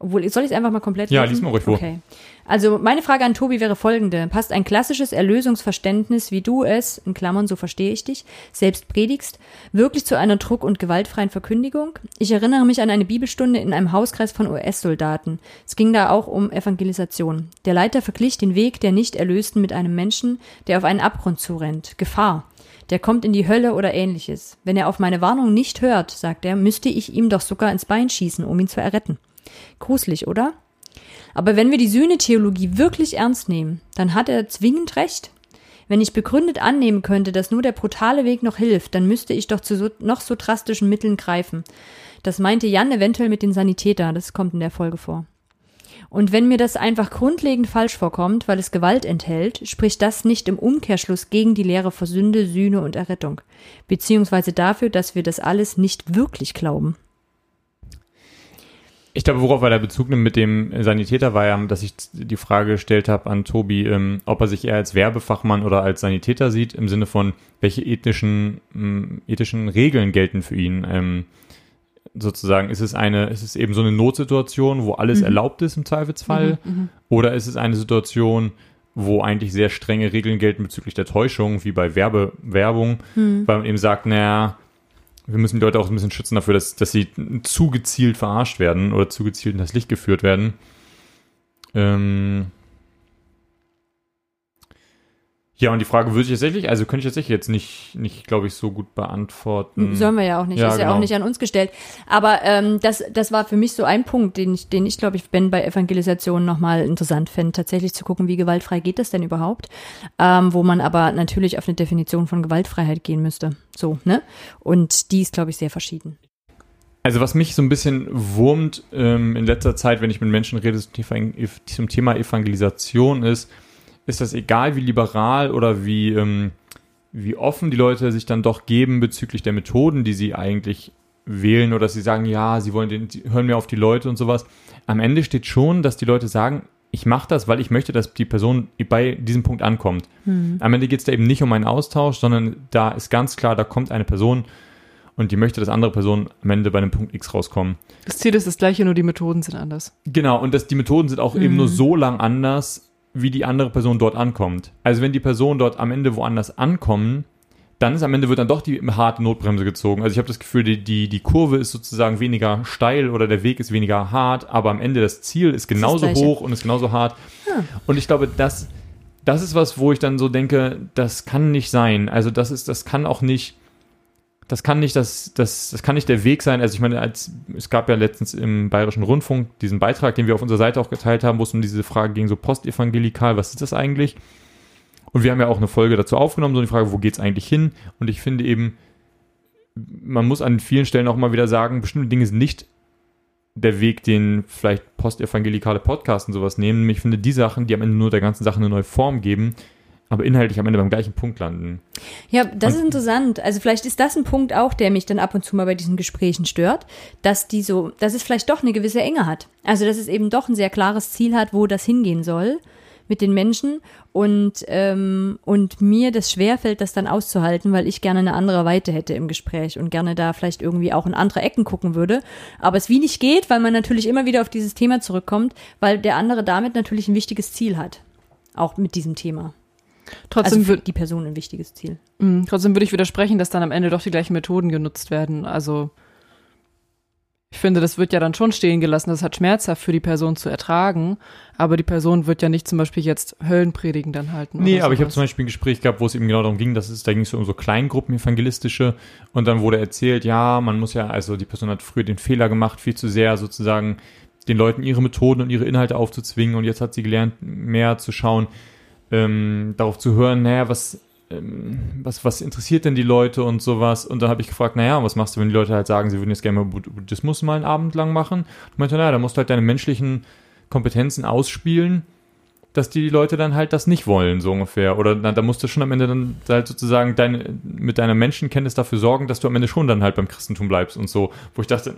obwohl, soll ich es einfach mal komplett Ja, lesen? lies mal ruhig vor. Okay. Also meine Frage an Tobi wäre folgende. Passt ein klassisches Erlösungsverständnis, wie du es, in Klammern, so verstehe ich dich, selbst predigst, wirklich zu einer druck- und gewaltfreien Verkündigung? Ich erinnere mich an eine Bibelstunde in einem Hauskreis von US-Soldaten. Es ging da auch um Evangelisation. Der Leiter verglich den Weg der Nicht-Erlösten mit einem Menschen, der auf einen Abgrund zurennt. Gefahr. Der kommt in die Hölle oder ähnliches. Wenn er auf meine Warnung nicht hört, sagt er, müsste ich ihm doch sogar ins Bein schießen, um ihn zu erretten. Gruselig, oder? Aber wenn wir die Sühnetheologie wirklich ernst nehmen, dann hat er zwingend recht. Wenn ich begründet annehmen könnte, dass nur der brutale Weg noch hilft, dann müsste ich doch zu so, noch so drastischen Mitteln greifen. Das meinte Jan eventuell mit den Sanitäter, das kommt in der Folge vor. Und wenn mir das einfach grundlegend falsch vorkommt, weil es Gewalt enthält, spricht das nicht im Umkehrschluss gegen die Lehre vor Sünde, Sühne und Errettung, beziehungsweise dafür, dass wir das alles nicht wirklich glauben. Ich glaube, worauf er da Bezug nimmt mit dem Sanitäter war ja, dass ich die Frage gestellt habe an Tobi, ähm, ob er sich eher als Werbefachmann oder als Sanitäter sieht, im Sinne von, welche ethnischen, ähm, ethischen Regeln gelten für ihn. Ähm, sozusagen, ist es eine, ist es eben so eine Notsituation, wo alles Mhm. erlaubt ist im Zweifelsfall? Oder ist es eine Situation, wo eigentlich sehr strenge Regeln gelten bezüglich der Täuschung, wie bei Werbe, Werbung, weil man eben sagt, naja, wir müssen die Leute auch ein bisschen schützen dafür, dass, dass sie zu gezielt verarscht werden oder zu gezielt in das Licht geführt werden. Ähm ja, und die Frage würde ich tatsächlich, also könnte ich tatsächlich jetzt nicht, nicht glaube ich, so gut beantworten. Sollen wir ja auch nicht, Ja, ist ja genau. auch nicht an uns gestellt. Aber ähm, das, das war für mich so ein Punkt, den ich, den ich glaube ich, Ben bei Evangelisation nochmal interessant fände, tatsächlich zu gucken, wie gewaltfrei geht das denn überhaupt, ähm, wo man aber natürlich auf eine Definition von Gewaltfreiheit gehen müsste. So, ne? Und die ist, glaube ich, sehr verschieden. Also was mich so ein bisschen wurmt ähm, in letzter Zeit, wenn ich mit Menschen rede zum Thema Evangelisation ist, ist das egal, wie liberal oder wie, ähm, wie offen die Leute sich dann doch geben bezüglich der Methoden, die sie eigentlich wählen oder dass sie sagen, ja, sie wollen den, hören mehr auf die Leute und sowas. Am Ende steht schon, dass die Leute sagen, ich mache das, weil ich möchte, dass die Person bei diesem Punkt ankommt. Am Ende geht es da eben nicht um einen Austausch, sondern da ist ganz klar, da kommt eine Person und die möchte, dass andere Personen am Ende bei einem Punkt X rauskommen. Das Ziel ist das gleiche, nur die Methoden sind anders. Genau, und das, die Methoden sind auch eben nur so lang anders, wie die andere Person dort ankommt. Also wenn die Person dort am Ende woanders ankommen, dann ist am Ende wird dann doch die harte Notbremse gezogen. Also ich habe das Gefühl, die, die, die Kurve ist sozusagen weniger steil oder der Weg ist weniger hart, aber am Ende das Ziel ist genauso hoch und ist genauso hart. Und ich glaube, das, das ist was, wo ich dann so denke, das kann nicht sein. Also das ist, das kann auch nicht, das kann nicht das, das, das kann nicht der Weg sein. Also ich meine, als es gab ja letztens im Bayerischen Rundfunk diesen Beitrag, den wir auf unserer Seite auch geteilt haben, wo es um diese Frage ging, so postevangelikal, was ist das eigentlich? Und wir haben ja auch eine Folge dazu aufgenommen, so die Frage, wo geht's eigentlich hin? Und ich finde eben, man muss an vielen Stellen auch mal wieder sagen, bestimmte Dinge sind nicht der Weg, den vielleicht postevangelikale Podcasts und sowas nehmen. Ich finde die Sachen, die am Ende nur der ganzen Sache eine neue Form geben, aber inhaltlich am Ende beim gleichen Punkt landen. Ja, das ist Und- interessant. Also vielleicht ist das ein Punkt auch, der mich dann ab und zu mal bei diesen Gesprächen stört, dass die so, dass es vielleicht doch eine gewisse Enge hat. Also dass es eben doch ein sehr klares Ziel hat, wo das hingehen soll mit den Menschen und ähm, und mir das schwerfällt, das dann auszuhalten, weil ich gerne eine andere Weite hätte im Gespräch und gerne da vielleicht irgendwie auch in andere Ecken gucken würde, aber es wie nicht geht, weil man natürlich immer wieder auf dieses Thema zurückkommt, weil der andere damit natürlich ein wichtiges Ziel hat, auch mit diesem Thema. Trotzdem, Also für die Person ein wichtiges Ziel. mh, trotzdem würde ich widersprechen, dass dann am Ende doch die gleichen Methoden genutzt werden. Also ich finde, das wird ja dann schon stehen gelassen. Das hat schmerzhaft für die Person zu ertragen, aber die Person wird ja nicht zum Beispiel jetzt Höllenpredigen dann halten. Nee, oder aber ich habe zum Beispiel ein Gespräch gehabt, wo es eben genau darum ging, dass es, da ging es so um so Kleingruppen evangelistische und dann wurde erzählt, ja, man muss ja, also die Person hat früher den Fehler gemacht, viel zu sehr sozusagen den Leuten ihre Methoden und ihre Inhalte aufzuzwingen und jetzt hat sie gelernt, mehr zu schauen, ähm, darauf zu hören, naja, was, ähm, was, was interessiert denn die Leute und sowas und dann habe ich gefragt, naja, was machst du, wenn die Leute halt sagen, sie würden jetzt gerne mal Bud- Buddhismus mal einen Abend lang machen? Und meinte, naja, da musst du halt deine menschlichen Kompetenzen ausspielen dass die Leute dann halt das nicht wollen, so ungefähr. Oder na, da musst du schon am Ende dann halt sozusagen deine, mit deiner Menschenkenntnis dafür sorgen, dass du am Ende schon dann halt beim Christentum bleibst und so. Wo ich dachte,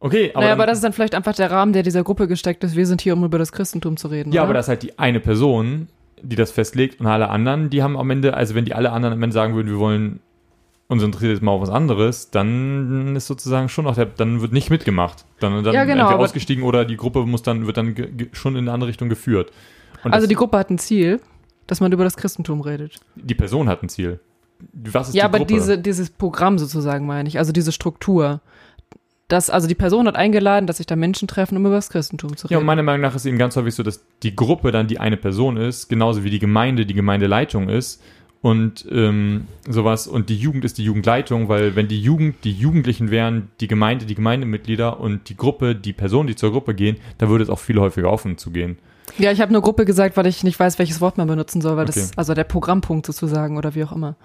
okay, aber, naja, aber das ist dann vielleicht einfach der Rahmen, der dieser Gruppe gesteckt ist. Wir sind hier, um über das Christentum zu reden. ja, oder? aber das ist halt die eine Person, die das festlegt und alle anderen, die haben am Ende, also wenn die alle anderen am Ende sagen würden, wir wollen uns interessiert jetzt mal auf was anderes, dann ist sozusagen schon auch der, dann wird nicht mitgemacht. Dann, dann Ja, genau, entweder ausgestiegen oder die Gruppe muss dann, wird dann schon in eine andere Richtung geführt. Und also die Gruppe hat ein Ziel, dass man über das Christentum redet. die Person hat ein Ziel. Was ist Ja, die aber Gruppe? diese, dieses Programm sozusagen meine ich, also diese Struktur. Das, also die Person hat eingeladen, dass sich da Menschen treffen, um über das Christentum zu reden. Ja, und meiner Meinung nach ist eben ganz häufig so, dass die Gruppe dann die eine Person ist, genauso wie die Gemeinde die Gemeindeleitung ist und ähm, sowas. Und die Jugend ist die Jugendleitung, weil wenn die Jugend die Jugendlichen wären, die Gemeinde die Gemeindemitglieder und die Gruppe die Personen, die zur Gruppe gehen, da würde es auch viel häufiger offen zugehen. Ja, ich habe nur Gruppe gesagt, weil ich nicht weiß, welches Wort man benutzen soll, weil Okay. das, also der Programmpunkt sozusagen oder wie auch immer.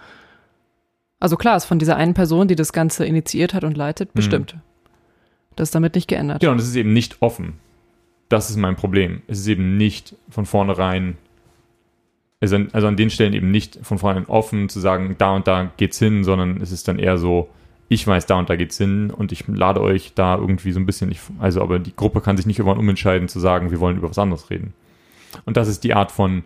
Also klar, ist von dieser einen Person, die das Ganze initiiert hat und leitet, bestimmt. Das ist damit nicht geändert. Genau, und es ist eben nicht offen. das ist mein Problem. Es ist eben nicht von vornherein, also an, also an den Stellen eben nicht von vornherein offen zu sagen, da und da geht's hin, sondern es ist dann eher so, ich weiß, da und da geht's hin und ich lade euch da irgendwie so ein bisschen, ich, also aber die Gruppe kann sich nicht irgendwann umentscheiden zu sagen, wir wollen über was anderes reden. Und das ist die Art von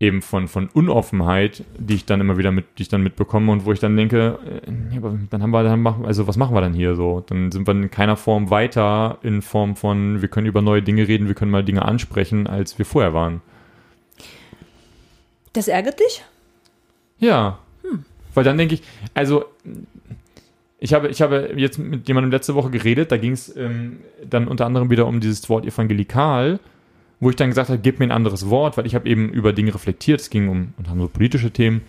eben von, von Unoffenheit, die ich dann immer wieder mit, die ich dann mitbekomme und wo ich dann denke, äh, ja, aber dann haben wir, dann machen, also was machen wir dann hier so? Dann sind wir in keiner Form weiter in Form von, wir können über neue Dinge reden, wir können mal Dinge ansprechen, als wir vorher waren. Das ärgert dich? Ja. Weil dann denke ich, also ich habe, ich habe jetzt mit jemandem letzte Woche geredet, da ging es ähm, dann unter anderem wieder um dieses Wort evangelikal, wo ich dann gesagt habe, gib mir ein anderes Wort, weil ich habe eben über Dinge reflektiert, es ging um anderem so politische Themen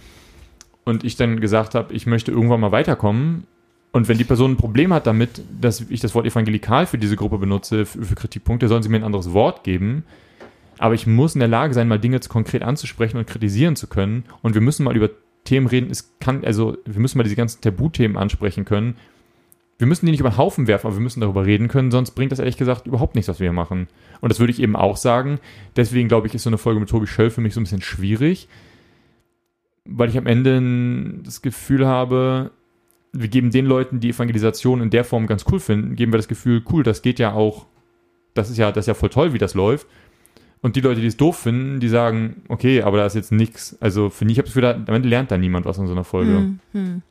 und ich dann gesagt habe, ich möchte irgendwann mal weiterkommen und wenn die Person ein Problem hat damit, dass ich das Wort evangelikal für diese Gruppe benutze, für, für Kritikpunkte, sollen sie mir ein anderes Wort geben. Aber ich muss in der Lage sein, mal Dinge konkret anzusprechen und kritisieren zu können. Und wir müssen mal über Themen reden. Es kann, also, wir müssen mal diese ganzen Tabuthemen ansprechen können. Wir müssen die nicht über den Haufen werfen, aber wir müssen darüber reden können, sonst bringt das ehrlich gesagt überhaupt nichts, was wir hier machen. Und das würde ich eben auch sagen. Deswegen glaube ich, ist so eine Folge mit Tobi Schöll für mich so ein bisschen schwierig, weil ich am Ende das Gefühl habe, wir geben den Leuten, die Evangelisation in der Form ganz cool finden, geben wir das Gefühl, cool, das geht ja auch, das ist ja, das ist ja voll toll, wie das läuft. Und die Leute, die es doof finden, die sagen, okay, aber da ist jetzt nichts. Also finde ich, ich habe das Gefühl, damit lernt da niemand was in so einer Folge. Hm, hm.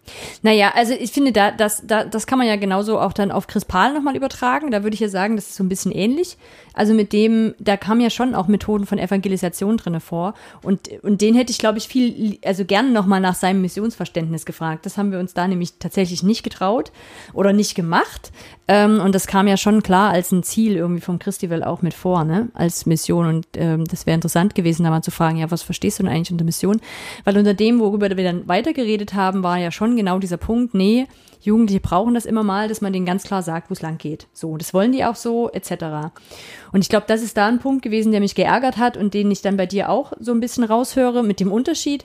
Naja, also ich finde, da, das, da, das kann man ja genauso auch dann auf Chris Pahl nochmal übertragen. Da würde ich ja sagen, das ist so ein bisschen ähnlich. Also mit dem, da kamen ja schon auch Methoden von Evangelisation drinne vor. Und, und den hätte ich, glaube ich, viel, also gerne nochmal nach seinem Missionsverständnis gefragt. Das haben wir uns da nämlich tatsächlich nicht getraut oder nicht gemacht. Ähm, und das kam ja schon klar als ein Ziel irgendwie vom Christiwell auch mit vor, ne? Als Mission. Und ähm, das wäre interessant gewesen, da mal zu fragen, ja, was verstehst du denn eigentlich unter Mission? Weil unter dem, worüber wir dann weitergeredet haben, war ja schon genau dieser Punkt, nee, Jugendliche brauchen das immer mal, dass man denen ganz klar sagt, wo es lang geht. So, das wollen die auch so, etc. Und ich glaube, das ist da ein Punkt gewesen, der mich geärgert hat und den ich dann bei dir auch so ein bisschen raushöre, mit dem Unterschied,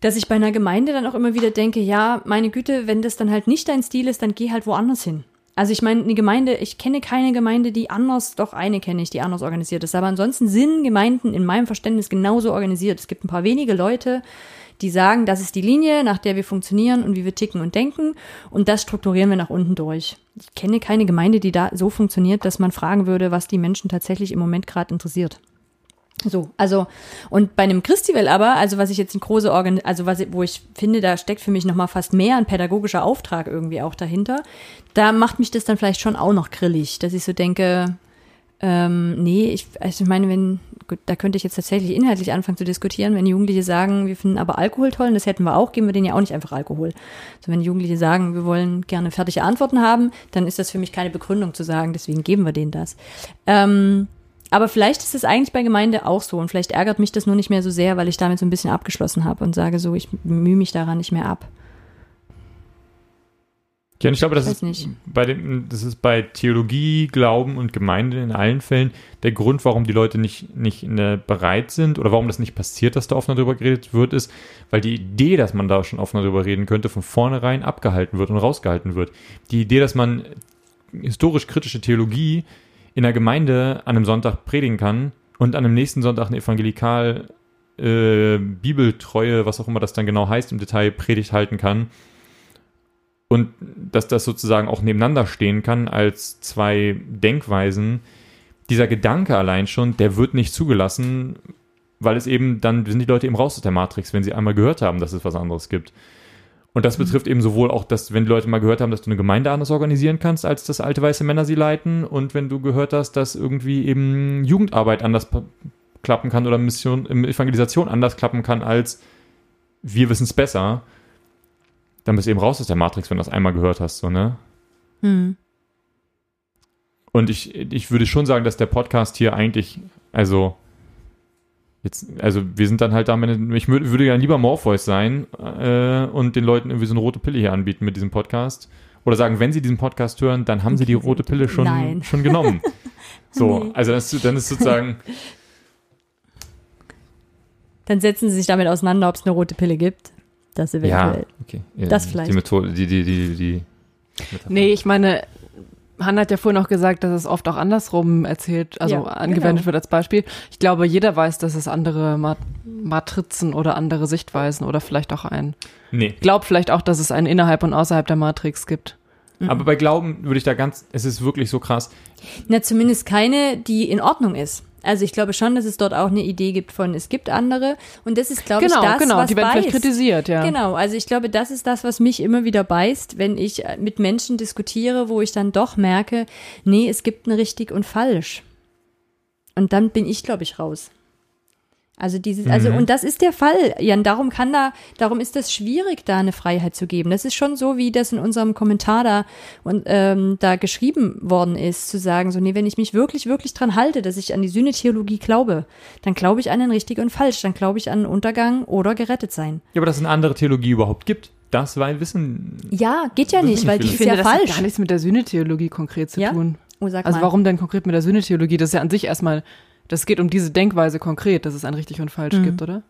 dass ich bei einer Gemeinde dann auch immer wieder denke, ja, meine Güte, wenn das dann halt nicht dein Stil ist, dann geh halt woanders hin. Also ich meine, eine Gemeinde, ich kenne keine Gemeinde, die anders, doch eine kenne ich, die anders organisiert ist. Aber ansonsten sind Gemeinden in meinem Verständnis genauso organisiert. Es gibt ein paar wenige Leute, die sagen, das ist die Linie, nach der wir funktionieren und wie wir ticken und denken. Und das strukturieren wir nach unten durch. Ich kenne keine Gemeinde, die da so funktioniert, dass man fragen würde, was die Menschen tatsächlich im Moment gerade interessiert. So, also, und bei einem Christival aber, also was ich jetzt ein große Organ, also was, wo ich finde, da steckt für mich nochmal fast mehr ein pädagogischer Auftrag irgendwie auch dahinter, da macht mich das dann vielleicht schon auch noch grillig, dass ich so denke, ähm, nee, ich, also ich meine, wenn, da könnte ich jetzt tatsächlich inhaltlich anfangen zu diskutieren, wenn Jugendliche sagen, wir finden aber Alkohol toll und das hätten wir auch, geben wir denen ja auch nicht einfach Alkohol. Also wenn Jugendliche sagen, wir wollen gerne fertige Antworten haben, dann ist das für mich keine Begründung zu sagen, deswegen geben wir denen das. Ähm, aber vielleicht ist es eigentlich bei Gemeinde auch so und vielleicht ärgert mich das nur nicht mehr so sehr, weil ich damit so ein bisschen abgeschlossen habe und sage so, ich mühe mich daran nicht mehr ab. Ja, und ich glaube, das Weiß ist, nicht. bei dem, das ist bei Theologie, Glauben und Gemeinde in allen Fällen der Grund, warum die Leute nicht, nicht bereit sind oder warum das nicht passiert, dass da offener darüber geredet wird, ist, weil die Idee, dass man da schon offener darüber reden könnte, von vornherein abgehalten wird und rausgehalten wird. Die Idee, dass man historisch-kritische Theologie in der Gemeinde an einem Sonntag predigen kann und an einem nächsten Sonntag eine evangelikal äh, Bibeltreue, was auch immer das dann genau heißt, im Detail Predigt halten kann. Und dass das sozusagen auch nebeneinander stehen kann als zwei Denkweisen. Dieser Gedanke allein schon, der wird nicht zugelassen, weil es eben, dann sind die Leute eben raus aus der Matrix, wenn sie einmal gehört haben, dass es was anderes gibt. Und das betrifft eben sowohl auch, dass, wenn die Leute mal gehört haben, dass du eine Gemeinde anders organisieren kannst, als dass alte weiße Männer sie leiten, und wenn du gehört hast, dass irgendwie eben Jugendarbeit anders klappen kann oder Mission, ähm, Evangelisation anders klappen kann, als wir wissen es besser, dann bist du eben raus aus der Matrix, wenn du das einmal gehört hast, so, ne? Hm. Und ich, ich würde schon sagen, dass der Podcast hier eigentlich, also jetzt, also wir sind dann halt damit, ich würd, würde ja lieber Morpheus sein äh, und den Leuten irgendwie so eine rote Pille hier anbieten mit diesem Podcast. Oder sagen, wenn sie diesen Podcast hören, dann haben sie die *laughs* rote Pille schon, Nein. schon genommen. *laughs* So, Nee. also das, dann ist sozusagen, Dann setzen sie sich damit auseinander, ob es eine rote Pille gibt. Das ja, eventuell. okay. Ja, Das vielleicht. Die Methode, die, die, die, die. Nee, ich meine, Hannah hat ja vorhin auch gesagt, dass es oft auch andersrum erzählt, also Ja, angewendet genau. wird als Beispiel. Ich glaube, jeder weiß, dass es andere Ma Matrizen oder andere Sichtweisen oder vielleicht auch ein. Nee. Glaubt vielleicht auch, dass es einen innerhalb und außerhalb der Matrix gibt. Aber bei Glauben würde ich da ganz, es ist wirklich so krass. Na, zumindest keine, die in Ordnung ist. Also ich glaube schon, dass es dort auch eine Idee gibt von, es gibt andere. Und das ist, glaube genau, ich, das, genau. was Die werden beißt. vielleicht kritisiert, ja. Genau, also ich glaube, das ist das, was mich immer wieder beißt, wenn ich äh, mit Menschen diskutiere, wo ich dann doch merke, nee, es gibt ein richtig und falsch. Und dann bin ich, glaube ich, raus. Also dieses, also Mhm. und das ist der Fall, Jan. Darum kann da, darum ist das schwierig, da eine Freiheit zu geben. Das ist schon so, wie das in unserem Kommentar da und ähm, da geschrieben worden ist, zu sagen, so nee, wenn ich mich wirklich, wirklich dran halte, dass ich an die Sühnetheologie glaube, dann glaube ich an ein richtig und falsch, dann glaube ich an Untergang oder gerettet sein. Ja, aber dass es eine andere Theologie überhaupt gibt, das weil wissen. Ja, geht ja nicht, weil die ist Ich finde, ja das hat falsch. gar nichts mit der Sühnetheologie konkret zu Ja? tun. Oh, sag Also mal. warum denn konkret mit der Sühnetheologie? Das ist ja an sich erstmal, das geht um diese Denkweise konkret, dass es ein richtig und falsch Mhm. gibt, oder?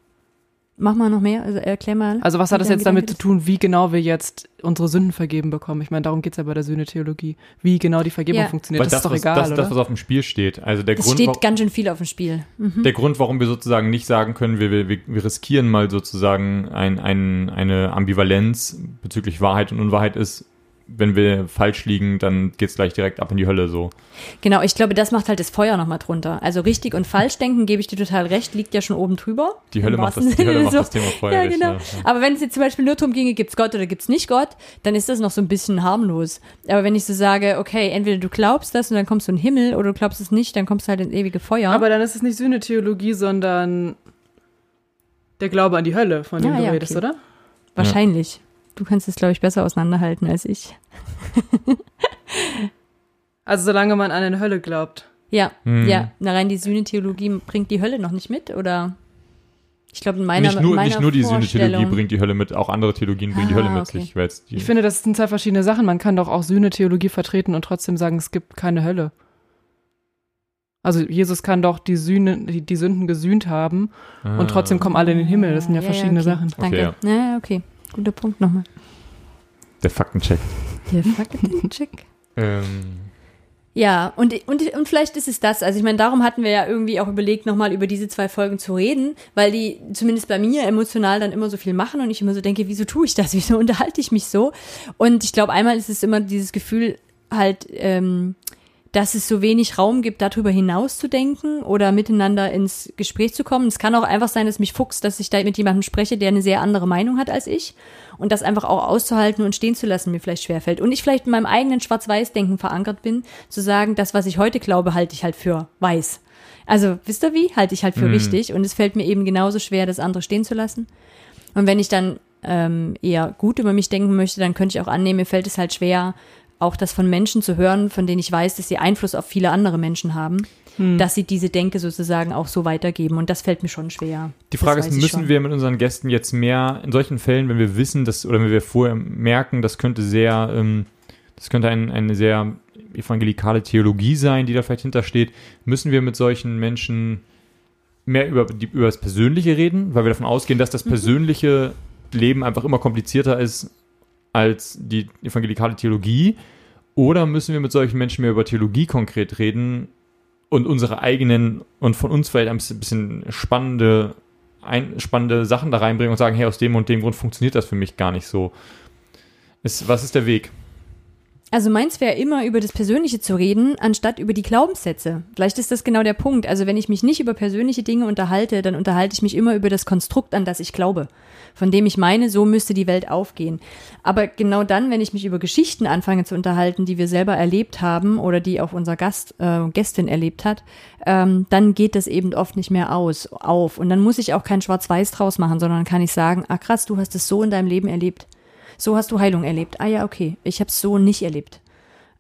Mach mal noch mehr, also erklär mal. Also was hat das jetzt damit zu tun, wie genau wir jetzt unsere Sünden vergeben bekommen? Ich meine, darum geht's ja bei der Sühnetheologie. Wie genau die Vergebung Ja. funktioniert, Weil das, ist doch was, egal, das, oder? das, was auf dem Spiel steht. Also der Es Grund, steht ganz schön viel auf dem Spiel. Mhm. der Grund, warum wir sozusagen nicht sagen können, wir, wir, wir riskieren mal sozusagen ein, ein, eine Ambivalenz bezüglich Wahrheit und Unwahrheit ist, wenn wir falsch liegen, dann geht's gleich direkt ab in die Hölle so. Genau, ich glaube, das macht halt das Feuer nochmal drunter. Also richtig und falsch denken, gebe ich dir total recht, liegt ja schon oben drüber. Die Hölle macht das, die Hölle macht so. das Thema Feuer. Ja, nicht, genau. ja. Aber wenn es jetzt zum Beispiel nur darum ginge, gibt's Gott oder gibt's nicht Gott, dann ist das noch so ein bisschen harmlos. Aber wenn ich so sage, okay, entweder du glaubst das und dann kommst du in den Himmel oder du glaubst es nicht, dann kommst du halt ins ewige Feuer. Aber dann ist es nicht Sühnetheologie, sondern der Glaube an die Hölle, von dem Ja, du ja, redest, okay. oder? Wahrscheinlich. Du kannst es, glaube ich, besser auseinanderhalten als ich. *laughs* Also solange man an eine Hölle glaubt. Ja, Hm. ja. Na rein die Sühnetheologie bringt die Hölle noch nicht mit, oder? Ich glaube, in meiner nicht nur, meiner nicht nur die Sühne-Theologie bringt die Hölle mit, auch andere Theologien bringen die Ah, Hölle mit okay. sich. weil die, Ich finde, das sind zwei verschiedene Sachen. Man kann doch auch Sühnetheologie vertreten und trotzdem sagen, es gibt keine Hölle. Also Jesus kann doch die, Sühne, die, die Sünden gesühnt haben Ah. und trotzdem kommen alle in den Himmel. Das sind ja, verschiedene okay. Sachen. Danke. Okay, ja. ja, okay. Guter Punkt nochmal. Der Faktencheck. Der Faktencheck. *laughs* Ähm, Ja, und, und, und vielleicht ist es das. Also ich meine, darum hatten wir ja irgendwie auch überlegt, nochmal über diese zwei Folgen zu reden, weil die zumindest bei mir emotional dann immer so viel machen und ich immer so denke, wieso tue ich das? *laughs* Wieso unterhalte ich mich so? Und ich glaube, einmal ist es immer dieses Gefühl halt, ähm, dass es so wenig Raum gibt, darüber hinaus zu denken oder miteinander ins Gespräch zu kommen. Es kann auch einfach sein, dass mich fuchst, dass ich da mit jemandem spreche, der eine sehr andere Meinung hat als ich. Und das einfach auch auszuhalten und stehen zu lassen mir vielleicht schwerfällt. Und ich vielleicht in meinem eigenen Schwarz-Weiß-Denken verankert bin, zu sagen, das, was ich heute glaube, halte ich halt für weiß. Also, wisst ihr wie? Halte ich halt für Mhm. richtig. Und es fällt mir eben genauso schwer, das andere stehen zu lassen. Und wenn ich dann ähm, eher gut über mich denken möchte, dann könnte ich auch annehmen, mir fällt es halt schwer, auch das von Menschen zu hören, von denen ich weiß, dass sie Einfluss auf viele andere Menschen haben, Hm. dass sie diese Denke sozusagen auch so weitergeben. Und das fällt mir schon schwer. Die Frage Das ist, müssen wir mit unseren Gästen jetzt mehr, in solchen Fällen, wenn wir wissen, dass, oder wenn wir vorher merken, das könnte sehr, ähm, das könnte ein, eine sehr evangelikale Theologie sein, die da vielleicht hintersteht, müssen wir mit solchen Menschen mehr über, die, über das Persönliche reden, weil wir davon ausgehen, dass Mhm. das persönliche Leben einfach immer komplizierter ist als die evangelikale Theologie? Oder müssen wir mit solchen Menschen mehr über Theologie konkret reden und unsere eigenen und von uns vielleicht ein bisschen spannende, ein, spannende Sachen da reinbringen und sagen, hey, aus dem und dem Grund funktioniert das für mich gar nicht so. Ist, was ist der Weg? Also meins wäre immer über das Persönliche zu reden, anstatt über die Glaubenssätze. Vielleicht ist das genau der Punkt. Also wenn ich mich nicht über persönliche Dinge unterhalte, dann unterhalte ich mich immer über das Konstrukt, an das ich glaube, von dem ich meine, so müsste die Welt aufgehen. Aber genau dann, wenn ich mich über Geschichten anfange zu unterhalten, die wir selber erlebt haben oder die auch unser Gast, äh, Gästin erlebt hat, ähm, dann geht das eben oft nicht mehr aus, auf. Und dann muss ich auch kein Schwarz-Weiß draus machen, sondern kann ich sagen, ah krass, du hast es so in deinem Leben erlebt. So hast du Heilung erlebt. Ah ja, okay. Ich habe es so nicht erlebt.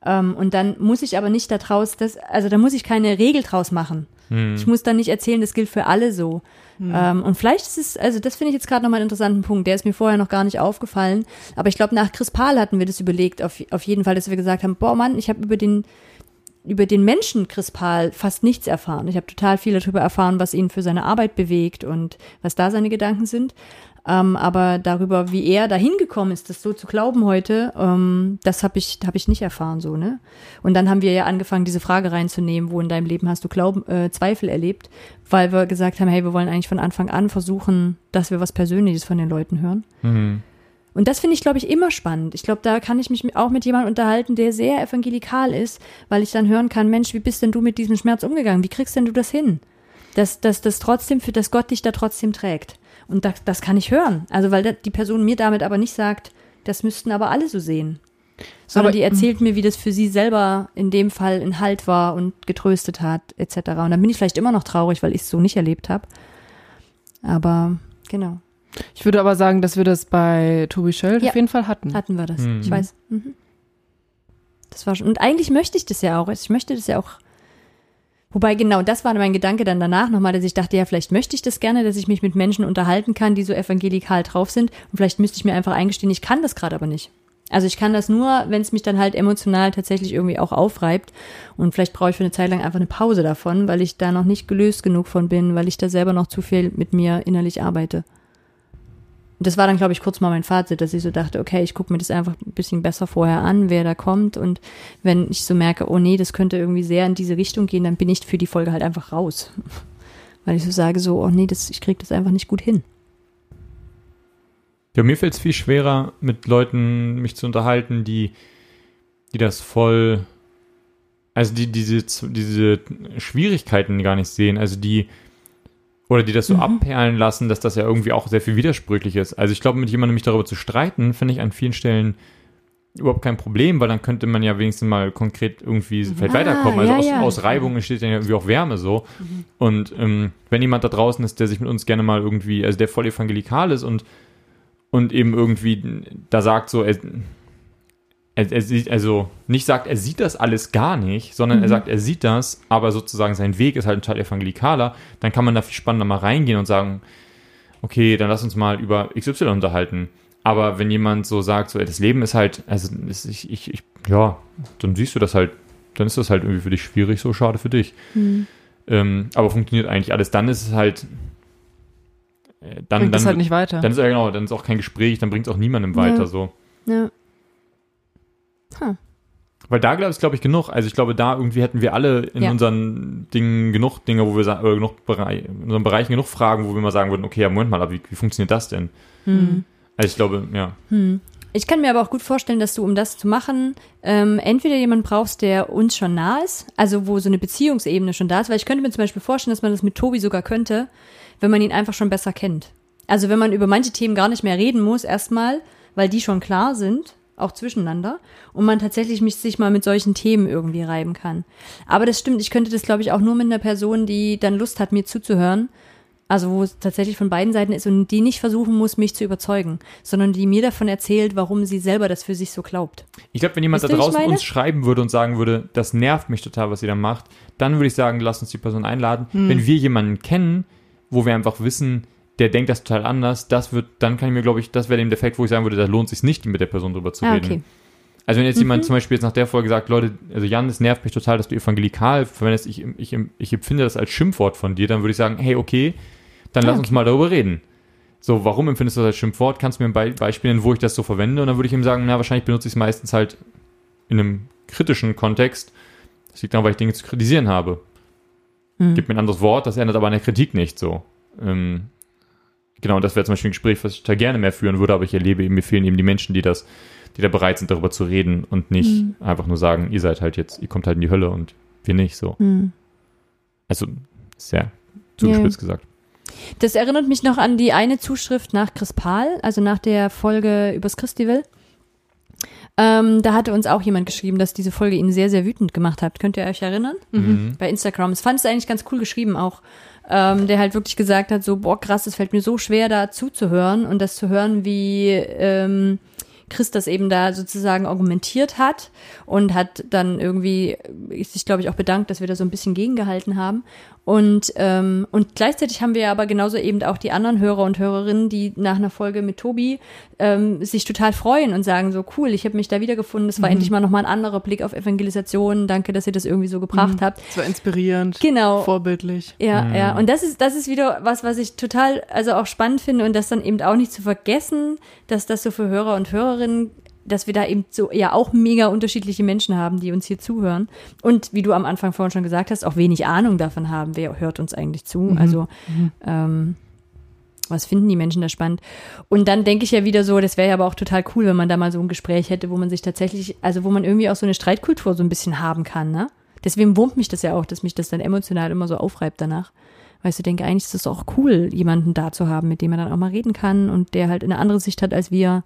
Ähm, und dann muss ich aber nicht daraus, das, also da muss ich keine Regel draus machen. Ich muss dann nicht erzählen, das gilt für alle so. Ähm, und vielleicht ist es, also das finde ich jetzt gerade nochmal einen interessanten Punkt, der ist mir vorher noch gar nicht aufgefallen. Aber ich glaube, nach Chris Pahl hatten wir das überlegt, auf, auf jeden Fall, dass wir gesagt haben, boah Mann, ich habe über den, über den Menschen Chris Pahl fast nichts erfahren. Ich habe total viel darüber erfahren, was ihn für seine Arbeit bewegt und was da seine Gedanken sind. Ähm, aber darüber, wie er dahin gekommen ist, das so zu glauben heute, ähm, das habe ich, hab ich nicht erfahren so, ne? Und dann haben wir ja angefangen, diese Frage reinzunehmen, wo in deinem Leben hast du Glauben, äh, Zweifel erlebt, weil wir gesagt haben, hey, wir wollen eigentlich von Anfang an versuchen, dass wir was Persönliches von den Leuten hören. Mhm. Und das finde ich, glaube ich, immer spannend. Ich glaube, da kann ich mich auch mit jemandem unterhalten, der sehr evangelikal ist, weil ich dann hören kann, Mensch, wie bist denn du mit diesem Schmerz umgegangen? Wie kriegst denn du das hin? Dass, dass das trotzdem, für dass Gott dich da trotzdem trägt. Und das, das kann ich hören. Also, weil die Person mir damit aber nicht sagt, das müssten aber alle so sehen. Sondern Aber- die erzählt mir, wie das für sie selber in dem Fall ein Halt war und getröstet hat, etc. Und dann bin ich vielleicht immer noch traurig, weil ich es so nicht erlebt habe. Aber genau, Ich würde aber sagen, dass wir das bei Tobi Schöll Ja. auf jeden Fall hatten. hatten wir das. Mhm. Ich weiß. Mhm. Das war schon. Und eigentlich möchte ich das ja auch. Ich möchte das ja auch. Wobei genau das war mein Gedanke dann danach nochmal, dass ich dachte, ja, vielleicht möchte ich das gerne, dass ich mich mit Menschen unterhalten kann, die so evangelikal drauf sind. Und vielleicht müsste ich mir einfach eingestehen, ich kann das gerade aber nicht. Also ich kann das nur, wenn es mich dann halt emotional tatsächlich irgendwie auch aufreibt. Und vielleicht brauche ich für eine Zeit lang einfach eine Pause davon, weil ich da noch nicht gelöst genug von bin, weil ich da selber noch zu viel mit mir innerlich arbeite. Und das war dann, glaube ich, kurz mal mein Fazit, dass ich so dachte, okay, ich gucke mir das einfach ein bisschen besser vorher an, wer da kommt. Und wenn ich so merke, oh nee, das könnte irgendwie sehr in diese Richtung gehen, dann bin ich für die Folge halt einfach raus. *laughs* Weil ich so sage, so, oh nee, das, ich kriege das einfach nicht gut hin. Ja, mir fällt es viel schwerer, mit Leuten mich zu unterhalten, die, die das voll, also die diese, diese Schwierigkeiten gar nicht sehen, also die, oder die das so Mhm. abperlen lassen, dass das ja irgendwie auch sehr viel widersprüchlich ist. Also ich glaube, mit jemandem mich darüber zu streiten, finde ich an vielen Stellen überhaupt kein Problem, weil dann könnte man ja wenigstens mal konkret irgendwie vielleicht Ah, weiterkommen. Also ja, aus, ja. aus Reibung entsteht dann ja irgendwie auch Wärme so. Und ähm, wenn jemand da draußen ist, der sich mit uns gerne mal irgendwie, also der voll evangelikal ist und und eben irgendwie da sagt so, er, er, er sieht, also nicht sagt, er sieht das alles gar nicht, sondern er sagt, er sieht das, aber sozusagen sein Weg ist halt ein Teil evangelikaler, dann kann man da viel spannender mal reingehen und sagen, okay, dann lass uns mal über XY unterhalten. Aber wenn jemand so sagt, so, das Leben ist halt, also ist, ich, ich, ich, ja, dann siehst du das halt, dann ist das halt irgendwie für dich schwierig, so schade für dich. Ähm, aber funktioniert eigentlich alles, dann ist es halt, äh, dann, Bringt dann, halt nicht weiter. dann ist ja genau, dann ist auch kein Gespräch, dann bringt es auch niemandem Ja. weiter so. Ja. Weil da glaube ich, glaube ich, genug. Also ich glaube, da irgendwie hätten wir alle in Ja. unseren Dingen genug Dinge, wo wir sagen, oder genug Bereich, in unseren Bereichen genug Fragen, wo wir mal sagen würden, okay, ja, Moment mal, aber wie, wie funktioniert das denn? Hm. Also ich glaube, ja. Ich kann mir aber auch gut vorstellen, dass du, um das zu machen, ähm, entweder jemanden brauchst, der uns schon nah ist, also wo so eine Beziehungsebene schon da ist, weil ich könnte mir zum Beispiel vorstellen, dass man das mit Tobi sogar könnte, wenn man ihn einfach schon besser kennt. Also wenn man über manche Themen gar nicht mehr reden muss, erstmal, weil die schon klar sind, auch zwischeneinander, und man tatsächlich mich, sich mal mit solchen Themen irgendwie reiben kann. Aber das stimmt, ich könnte das, glaube ich, auch nur mit einer Person, die dann Lust hat, mir zuzuhören, also wo es tatsächlich von beiden Seiten ist und die nicht versuchen muss, mich zu überzeugen, sondern die mir davon erzählt, warum sie selber das für sich so glaubt. Ich glaube, wenn jemand Wisst da draußen uns schreiben würde und sagen würde, das nervt mich total, was ihr da macht, dann würde ich sagen, lass uns die Person einladen. Hm. Wenn wir jemanden kennen, wo wir einfach wissen, der denkt das total anders, das wird, dann kann ich mir, glaube ich, das wäre dem Defekt, wo ich sagen würde, da lohnt es sich nicht, mit der Person drüber zu Ah, reden. okay. Mhm. Also wenn jetzt jemand zum Beispiel jetzt nach der Folge sagt, Leute, also Jan, es nervt mich total, dass du evangelikal verwendest, ich, ich, ich empfinde das als Schimpfwort von dir, dann würde ich sagen, hey, okay, dann lass Ah, uns okay. mal darüber reden. So, warum empfindest du das als Schimpfwort? Kannst du mir ein Be Beispiel nennen, wo ich das so verwende? Und dann würde ich ihm sagen, na, wahrscheinlich benutze ich es meistens halt in einem kritischen Kontext. Das liegt daran, weil ich Dinge zu kritisieren habe. Hm. Gib mir ein anderes Wort, das ändert aber an der Kritik nicht so. Ähm, genau, und das wäre zum Beispiel ein Gespräch, was ich da gerne mehr führen würde, aber ich erlebe eben, mir fehlen eben die Menschen, die das, die da bereit sind, darüber zu reden und nicht Hm. einfach nur sagen, ihr seid halt jetzt, ihr kommt halt in die Hölle und wir nicht so. Hm. Also sehr zugespitzt gesagt. Das erinnert mich noch an die eine Zuschrift nach Chris Pahl, also nach der Folge übers Christival. Ähm, da hatte uns auch jemand geschrieben, dass diese Folge ihn sehr, sehr wütend gemacht hat. Könnt ihr euch erinnern? Mhm. Bei Instagram. Das fand es eigentlich ganz cool geschrieben auch. Ähm, der halt wirklich gesagt hat, so, boah, krass, es fällt mir so schwer, da zuzuhören und das zu hören, wie ähm, Chris das eben da sozusagen argumentiert hat und hat dann irgendwie sich, glaube ich, auch bedankt, dass wir da so ein bisschen gegengehalten haben. Und, ähm, und gleichzeitig haben wir aber genauso eben auch die anderen Hörer und Hörerinnen, die nach einer Folge mit Tobi ähm, sich total freuen und sagen so, cool, ich habe mich da wiedergefunden, es war Mhm. endlich mal nochmal ein anderer Blick auf Evangelisation, danke, dass ihr das irgendwie so gebracht habt. Es war inspirierend, Genau. vorbildlich. Ja, Mhm. ja. Und das ist, das ist wieder was, was ich total, also auch spannend finde und das dann eben auch nicht zu vergessen, dass das so für Hörer und Hörerinnen, dass wir da eben so ja auch mega unterschiedliche Menschen haben, die uns hier zuhören. Und wie du am Anfang vorhin schon gesagt hast, auch wenig Ahnung davon haben, wer hört uns eigentlich zu. Mhm. Also, ähm, was finden die Menschen da spannend? Und dann denke ich ja wieder so, das wäre ja aber auch total cool, wenn man da mal so ein Gespräch hätte, wo man sich tatsächlich, also wo man irgendwie auch so eine Streitkultur so ein bisschen haben kann, ne? Deswegen wurmt mich das ja auch, dass mich das dann emotional immer so aufreibt danach. Weißt du, denke, eigentlich ist es auch cool, jemanden da zu haben, mit dem man dann auch mal reden kann und der halt eine andere Sicht hat als wir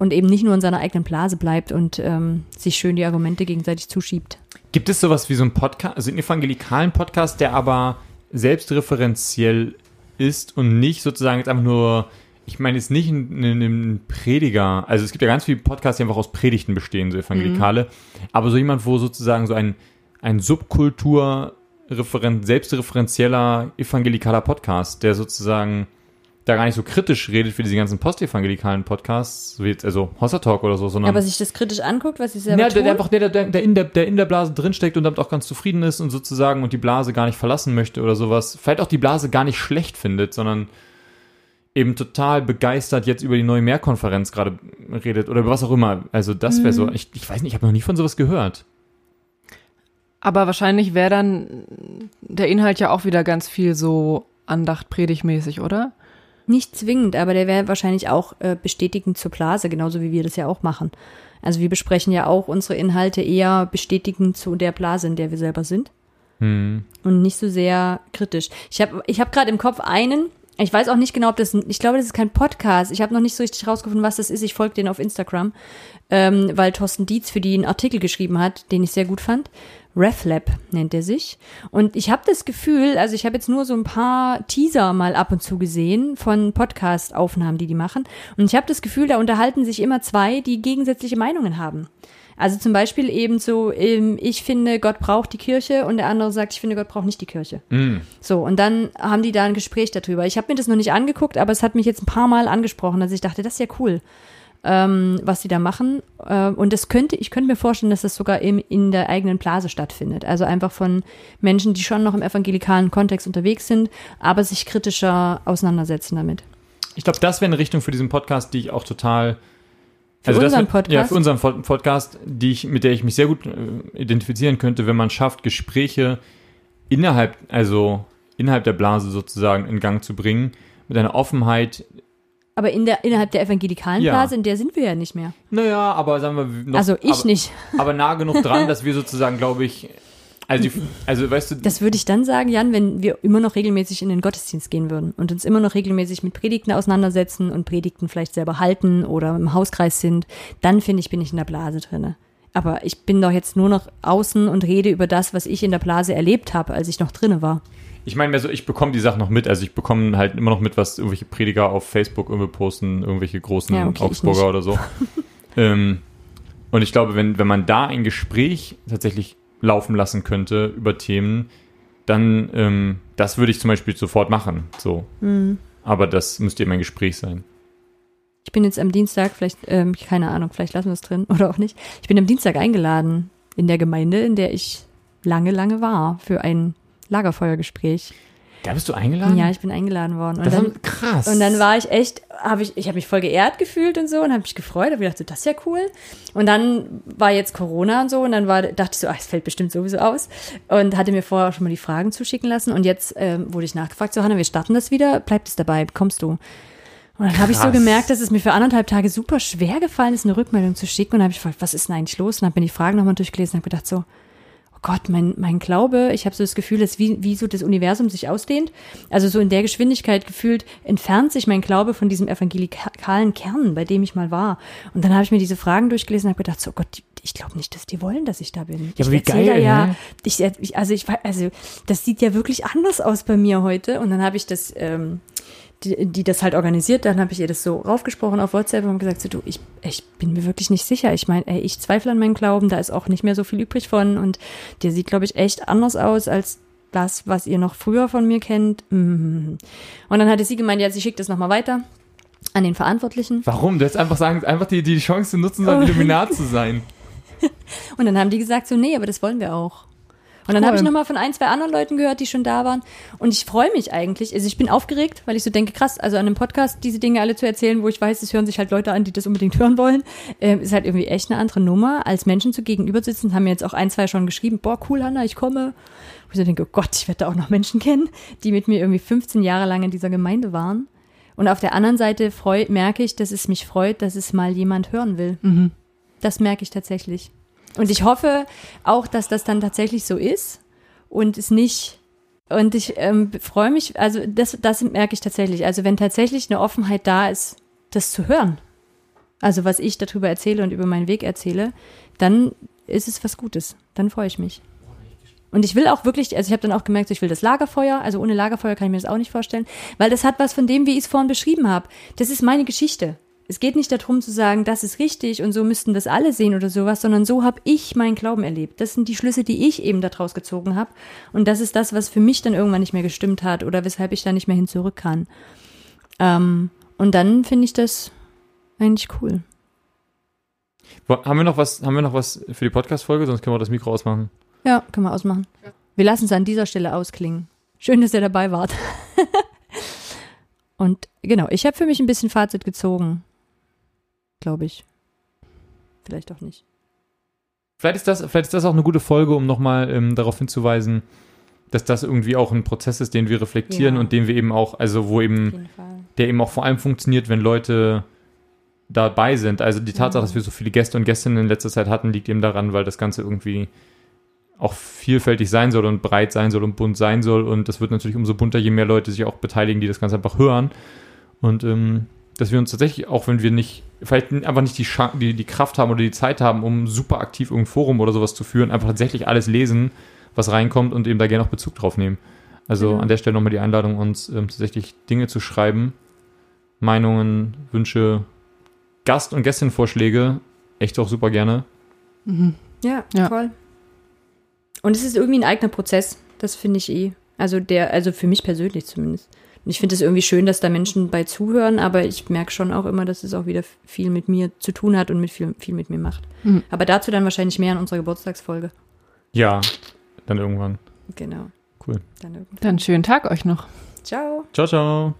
und eben nicht nur in seiner eigenen Blase bleibt und ähm, sich schön die Argumente gegenseitig zuschiebt. Gibt es sowas wie so einen Podcast, also einen evangelikalen Podcast, der aber selbstreferenziell ist und nicht sozusagen jetzt einfach nur, ich meine jetzt nicht ein, Prediger, also es gibt ja ganz viele Podcasts, die einfach aus Predigten bestehen, so evangelikale, aber so jemand, wo sozusagen so ein, ein Subkultur referen- selbstreferenzieller evangelikaler Podcast, der sozusagen da gar nicht so kritisch redet für diese ganzen postevangelikalen Podcasts, so wie jetzt, also Hossa Talk oder so, sondern Aber sich das kritisch anguckt, was sie selber ja, der, der einfach der, der, der, in der, der in der Blase drinsteckt und damit auch ganz zufrieden ist und sozusagen und die Blase gar nicht verlassen möchte oder sowas. Vielleicht auch die Blase gar nicht schlecht findet, sondern eben total begeistert jetzt über die neue Mehrkonferenz gerade redet oder über was auch immer. Also das wäre so, ich, ich weiß nicht, ich habe noch nie von sowas gehört. Aber wahrscheinlich wäre dann der Inhalt ja auch wieder ganz viel so Andacht predigmäßig, oder? Nicht zwingend, aber der wäre wahrscheinlich auch äh, bestätigend zur Blase, genauso wie wir das ja auch machen. Also wir besprechen ja auch unsere Inhalte eher bestätigend zu der Blase, in der wir selber sind Hm. und nicht so sehr kritisch. Ich habe ich hab gerade im Kopf einen, ich weiß auch nicht genau, ob das, ich glaube, das ist kein Podcast. Ich habe noch nicht so richtig rausgefunden, was das ist. Ich folge den auf Instagram, ähm, weil Thorsten Dietz für die einen Artikel geschrieben hat, den ich sehr gut fand. RefLab nennt er sich. Und ich habe das Gefühl, also ich habe jetzt nur so ein paar Teaser mal ab und zu gesehen von Podcast-Aufnahmen, die die machen. Und ich habe das Gefühl, da unterhalten sich immer zwei, die gegensätzliche Meinungen haben. Also zum Beispiel eben so, ähm, ich finde, Gott braucht die Kirche und der andere sagt, ich finde, Gott braucht nicht die Kirche. Hm. So, und dann haben die da ein Gespräch darüber. Ich habe mir das noch nicht angeguckt, aber es hat mich jetzt ein paar Mal angesprochen, dass ich dachte, das ist ja cool, ähm, was die da machen. Ähm, und das könnte, ich könnte mir vorstellen, dass das sogar im, in der eigenen Blase stattfindet. Also einfach von Menschen, die schon noch im evangelikalen Kontext unterwegs sind, aber sich kritischer auseinandersetzen damit. Ich glaube, das wäre eine Richtung für diesen Podcast, die ich auch total. Für das unseren wär- Podcast? Ja, für unseren Pod- Podcast, die ich, mit der ich mich sehr gut äh, identifizieren könnte, wenn man schafft, Gespräche innerhalb, also innerhalb der Blase sozusagen in Gang zu bringen, mit einer Offenheit. Aber in der, innerhalb der evangelikalen Ja. Blase, in der sind wir ja nicht mehr. Naja, aber sagen wir noch, also ich aber, nicht. aber nah genug dran, *laughs* dass wir sozusagen, glaube ich, also, die, also weißt du, Das würde ich dann sagen, Jan, wenn wir immer noch regelmäßig in den Gottesdienst gehen würden und uns immer noch regelmäßig mit Predigten auseinandersetzen und Predigten vielleicht selber halten oder im Hauskreis sind, dann finde ich, bin ich in der Blase drinne. Aber ich bin doch jetzt nur noch außen und rede über das, was ich in der Blase erlebt habe, als ich noch drinne war. Ich meine, also ich bekomme die Sachen noch mit. Also ich bekomme halt immer noch mit, was irgendwelche Prediger auf Facebook irgendwie posten, irgendwelche großen Ja, okay, Augsburger oder so. *laughs* ähm, und ich glaube, wenn, wenn man da ein Gespräch tatsächlich laufen lassen könnte über Themen, dann ähm, das würde ich zum Beispiel sofort machen. So. Mhm. Aber das müsste eben ein Gespräch sein. Ich bin jetzt am Dienstag, vielleicht, ähm, keine Ahnung, vielleicht lassen wir es drin *laughs* oder auch nicht. Ich bin am Dienstag eingeladen in der Gemeinde, in der ich lange, lange war, für ein Lagerfeuergespräch. Da bist du eingeladen? Ja, ich bin eingeladen worden. Und das dann, krass. Und dann war ich echt, habe ich, ich habe mich voll geehrt gefühlt und so und habe mich gefreut, habe gedacht, so, das ist ja cool. Und dann war jetzt Corona und so und dann war, dachte ich so, ach, es fällt bestimmt sowieso aus und hatte mir vorher auch schon mal die Fragen zuschicken lassen und jetzt ähm, wurde ich nachgefragt, so Hanna, wir starten das wieder, bleibt es dabei, kommst du? Und dann habe ich so gemerkt, dass es mir für anderthalb Tage super schwer gefallen ist, eine Rückmeldung zu schicken. Und dann habe ich gefragt, was ist denn eigentlich los? Und habe mir die Fragen nochmal durchgelesen und habe gedacht so, Gott, mein, mein Glaube, ich habe so das Gefühl, dass wie, wie so das Universum sich ausdehnt. Also so in der Geschwindigkeit gefühlt entfernt sich mein Glaube von diesem evangelikalen Kern, bei dem ich mal war. Und dann habe ich mir diese Fragen durchgelesen und habe gedacht, so oh Gott, ich glaube nicht, dass die wollen, dass ich da bin. Ja, aber ich wie geil, da ja, ne? ich, ich, also ich, also das sieht ja wirklich anders aus bei mir heute. Und dann habe ich das ähm, die, die das halt organisiert. Dann habe ich ihr das so raufgesprochen auf WhatsApp und gesagt, so, du, ich, ich bin mir wirklich nicht sicher. Ich meine, ey, ich zweifle an meinem Glauben, da ist auch nicht mehr so viel übrig von und der sieht, glaube ich, echt anders aus als das, was ihr noch früher von mir kennt. Mhm. Und dann hatte sie gemeint, ja, sie schickt das nochmal weiter an den Verantwortlichen. Warum? Du hättest einfach sagen, einfach die, die Chance nutzen sollen, *laughs* Illuminat zu sein. Und dann haben die gesagt, so, nee, aber das wollen wir auch. Und dann Cool. habe ich nochmal von ein, zwei anderen Leuten gehört, die schon da waren. Und ich freue mich eigentlich. Also ich bin aufgeregt, weil ich so denke, krass, also an einem Podcast diese Dinge alle zu erzählen, wo ich weiß, es hören sich halt Leute an, die das unbedingt *laughs* hören wollen, ähm, ist halt irgendwie echt eine andere Nummer, als Menschen zu gegenüber sitzen. Haben mir jetzt auch ein, zwei schon geschrieben, boah, cool, Hanna, ich komme. Wo ich so denke, oh Gott, ich werde da auch noch Menschen kennen, die mit mir irgendwie 15 Jahre lang in dieser Gemeinde waren. Und auf der anderen Seite freu, merke ich, dass es mich freut, dass es mal jemand hören will. Mhm. Das merke ich tatsächlich. Und ich hoffe auch, dass das dann tatsächlich so ist und es nicht. Und ich ähm, freue mich, also das, das merke ich tatsächlich. Also wenn tatsächlich eine Offenheit da ist, das zu hören, also was ich darüber erzähle und über meinen Weg erzähle, dann ist es was Gutes. Dann freue ich mich. Und ich will auch wirklich, also ich habe dann auch gemerkt, ich will das Lagerfeuer, also ohne Lagerfeuer kann ich mir das auch nicht vorstellen, weil das hat was von dem, wie ich es vorhin beschrieben habe. Das ist meine Geschichte. Es geht nicht darum zu sagen, das ist richtig und so müssten das alle sehen oder sowas, sondern so habe ich meinen Glauben erlebt. Das sind die Schlüsse, die ich eben daraus gezogen habe. Und das ist das, was für mich dann irgendwann nicht mehr gestimmt hat oder weshalb ich da nicht mehr hin zurück kann. Ähm, und dann finde ich das eigentlich cool. Haben wir noch was, haben wir noch was für die Podcast-Folge? Sonst können wir das Mikro ausmachen. Ja, können wir ausmachen. Wir lassen es an dieser Stelle ausklingen. Schön, dass ihr dabei wart. *laughs* Und genau, ich habe für mich ein bisschen Fazit gezogen. Glaube ich. Vielleicht auch nicht. Vielleicht ist das, vielleicht ist das auch eine gute Folge, um nochmal ähm, darauf hinzuweisen, dass das irgendwie auch ein Prozess ist, den wir reflektieren Ja. und den wir eben auch, also wo eben, der eben auch vor allem funktioniert, wenn Leute dabei sind. Also die Tatsache, Ja. dass wir so viele Gäste und Gästinnen in letzter Zeit hatten, liegt eben daran, weil das Ganze irgendwie auch vielfältig sein soll und breit sein soll und bunt sein soll. Und das wird natürlich umso bunter, je mehr Leute sich auch beteiligen, die das Ganze einfach hören. Und ähm, dass wir uns tatsächlich, auch wenn wir nicht, vielleicht einfach nicht die, die, die Kraft haben oder die Zeit haben, um super aktiv irgendein Forum oder sowas zu führen, einfach tatsächlich alles lesen, was reinkommt und eben da gerne auch Bezug drauf nehmen. Also Genau. an der Stelle nochmal die Einladung, uns ähm, tatsächlich Dinge zu schreiben, Meinungen, Wünsche, Gast- und Gästinvorschläge, echt auch super gerne. Mhm. Ja, Ja. voll. Und es ist irgendwie ein eigener Prozess. Das finde ich eh. Also der, also für mich persönlich zumindest. Und ich finde es irgendwie schön, dass da Menschen bei zuhören, aber ich merke schon auch immer, dass es auch wieder viel mit mir zu tun hat und mit viel, viel mit mir macht. Mhm. Aber dazu dann wahrscheinlich mehr in unserer Geburtstagsfolge. Ja, dann irgendwann. Genau. Cool. Dann irgendwann. Dann schönen Tag euch noch. Ciao. Ciao, ciao.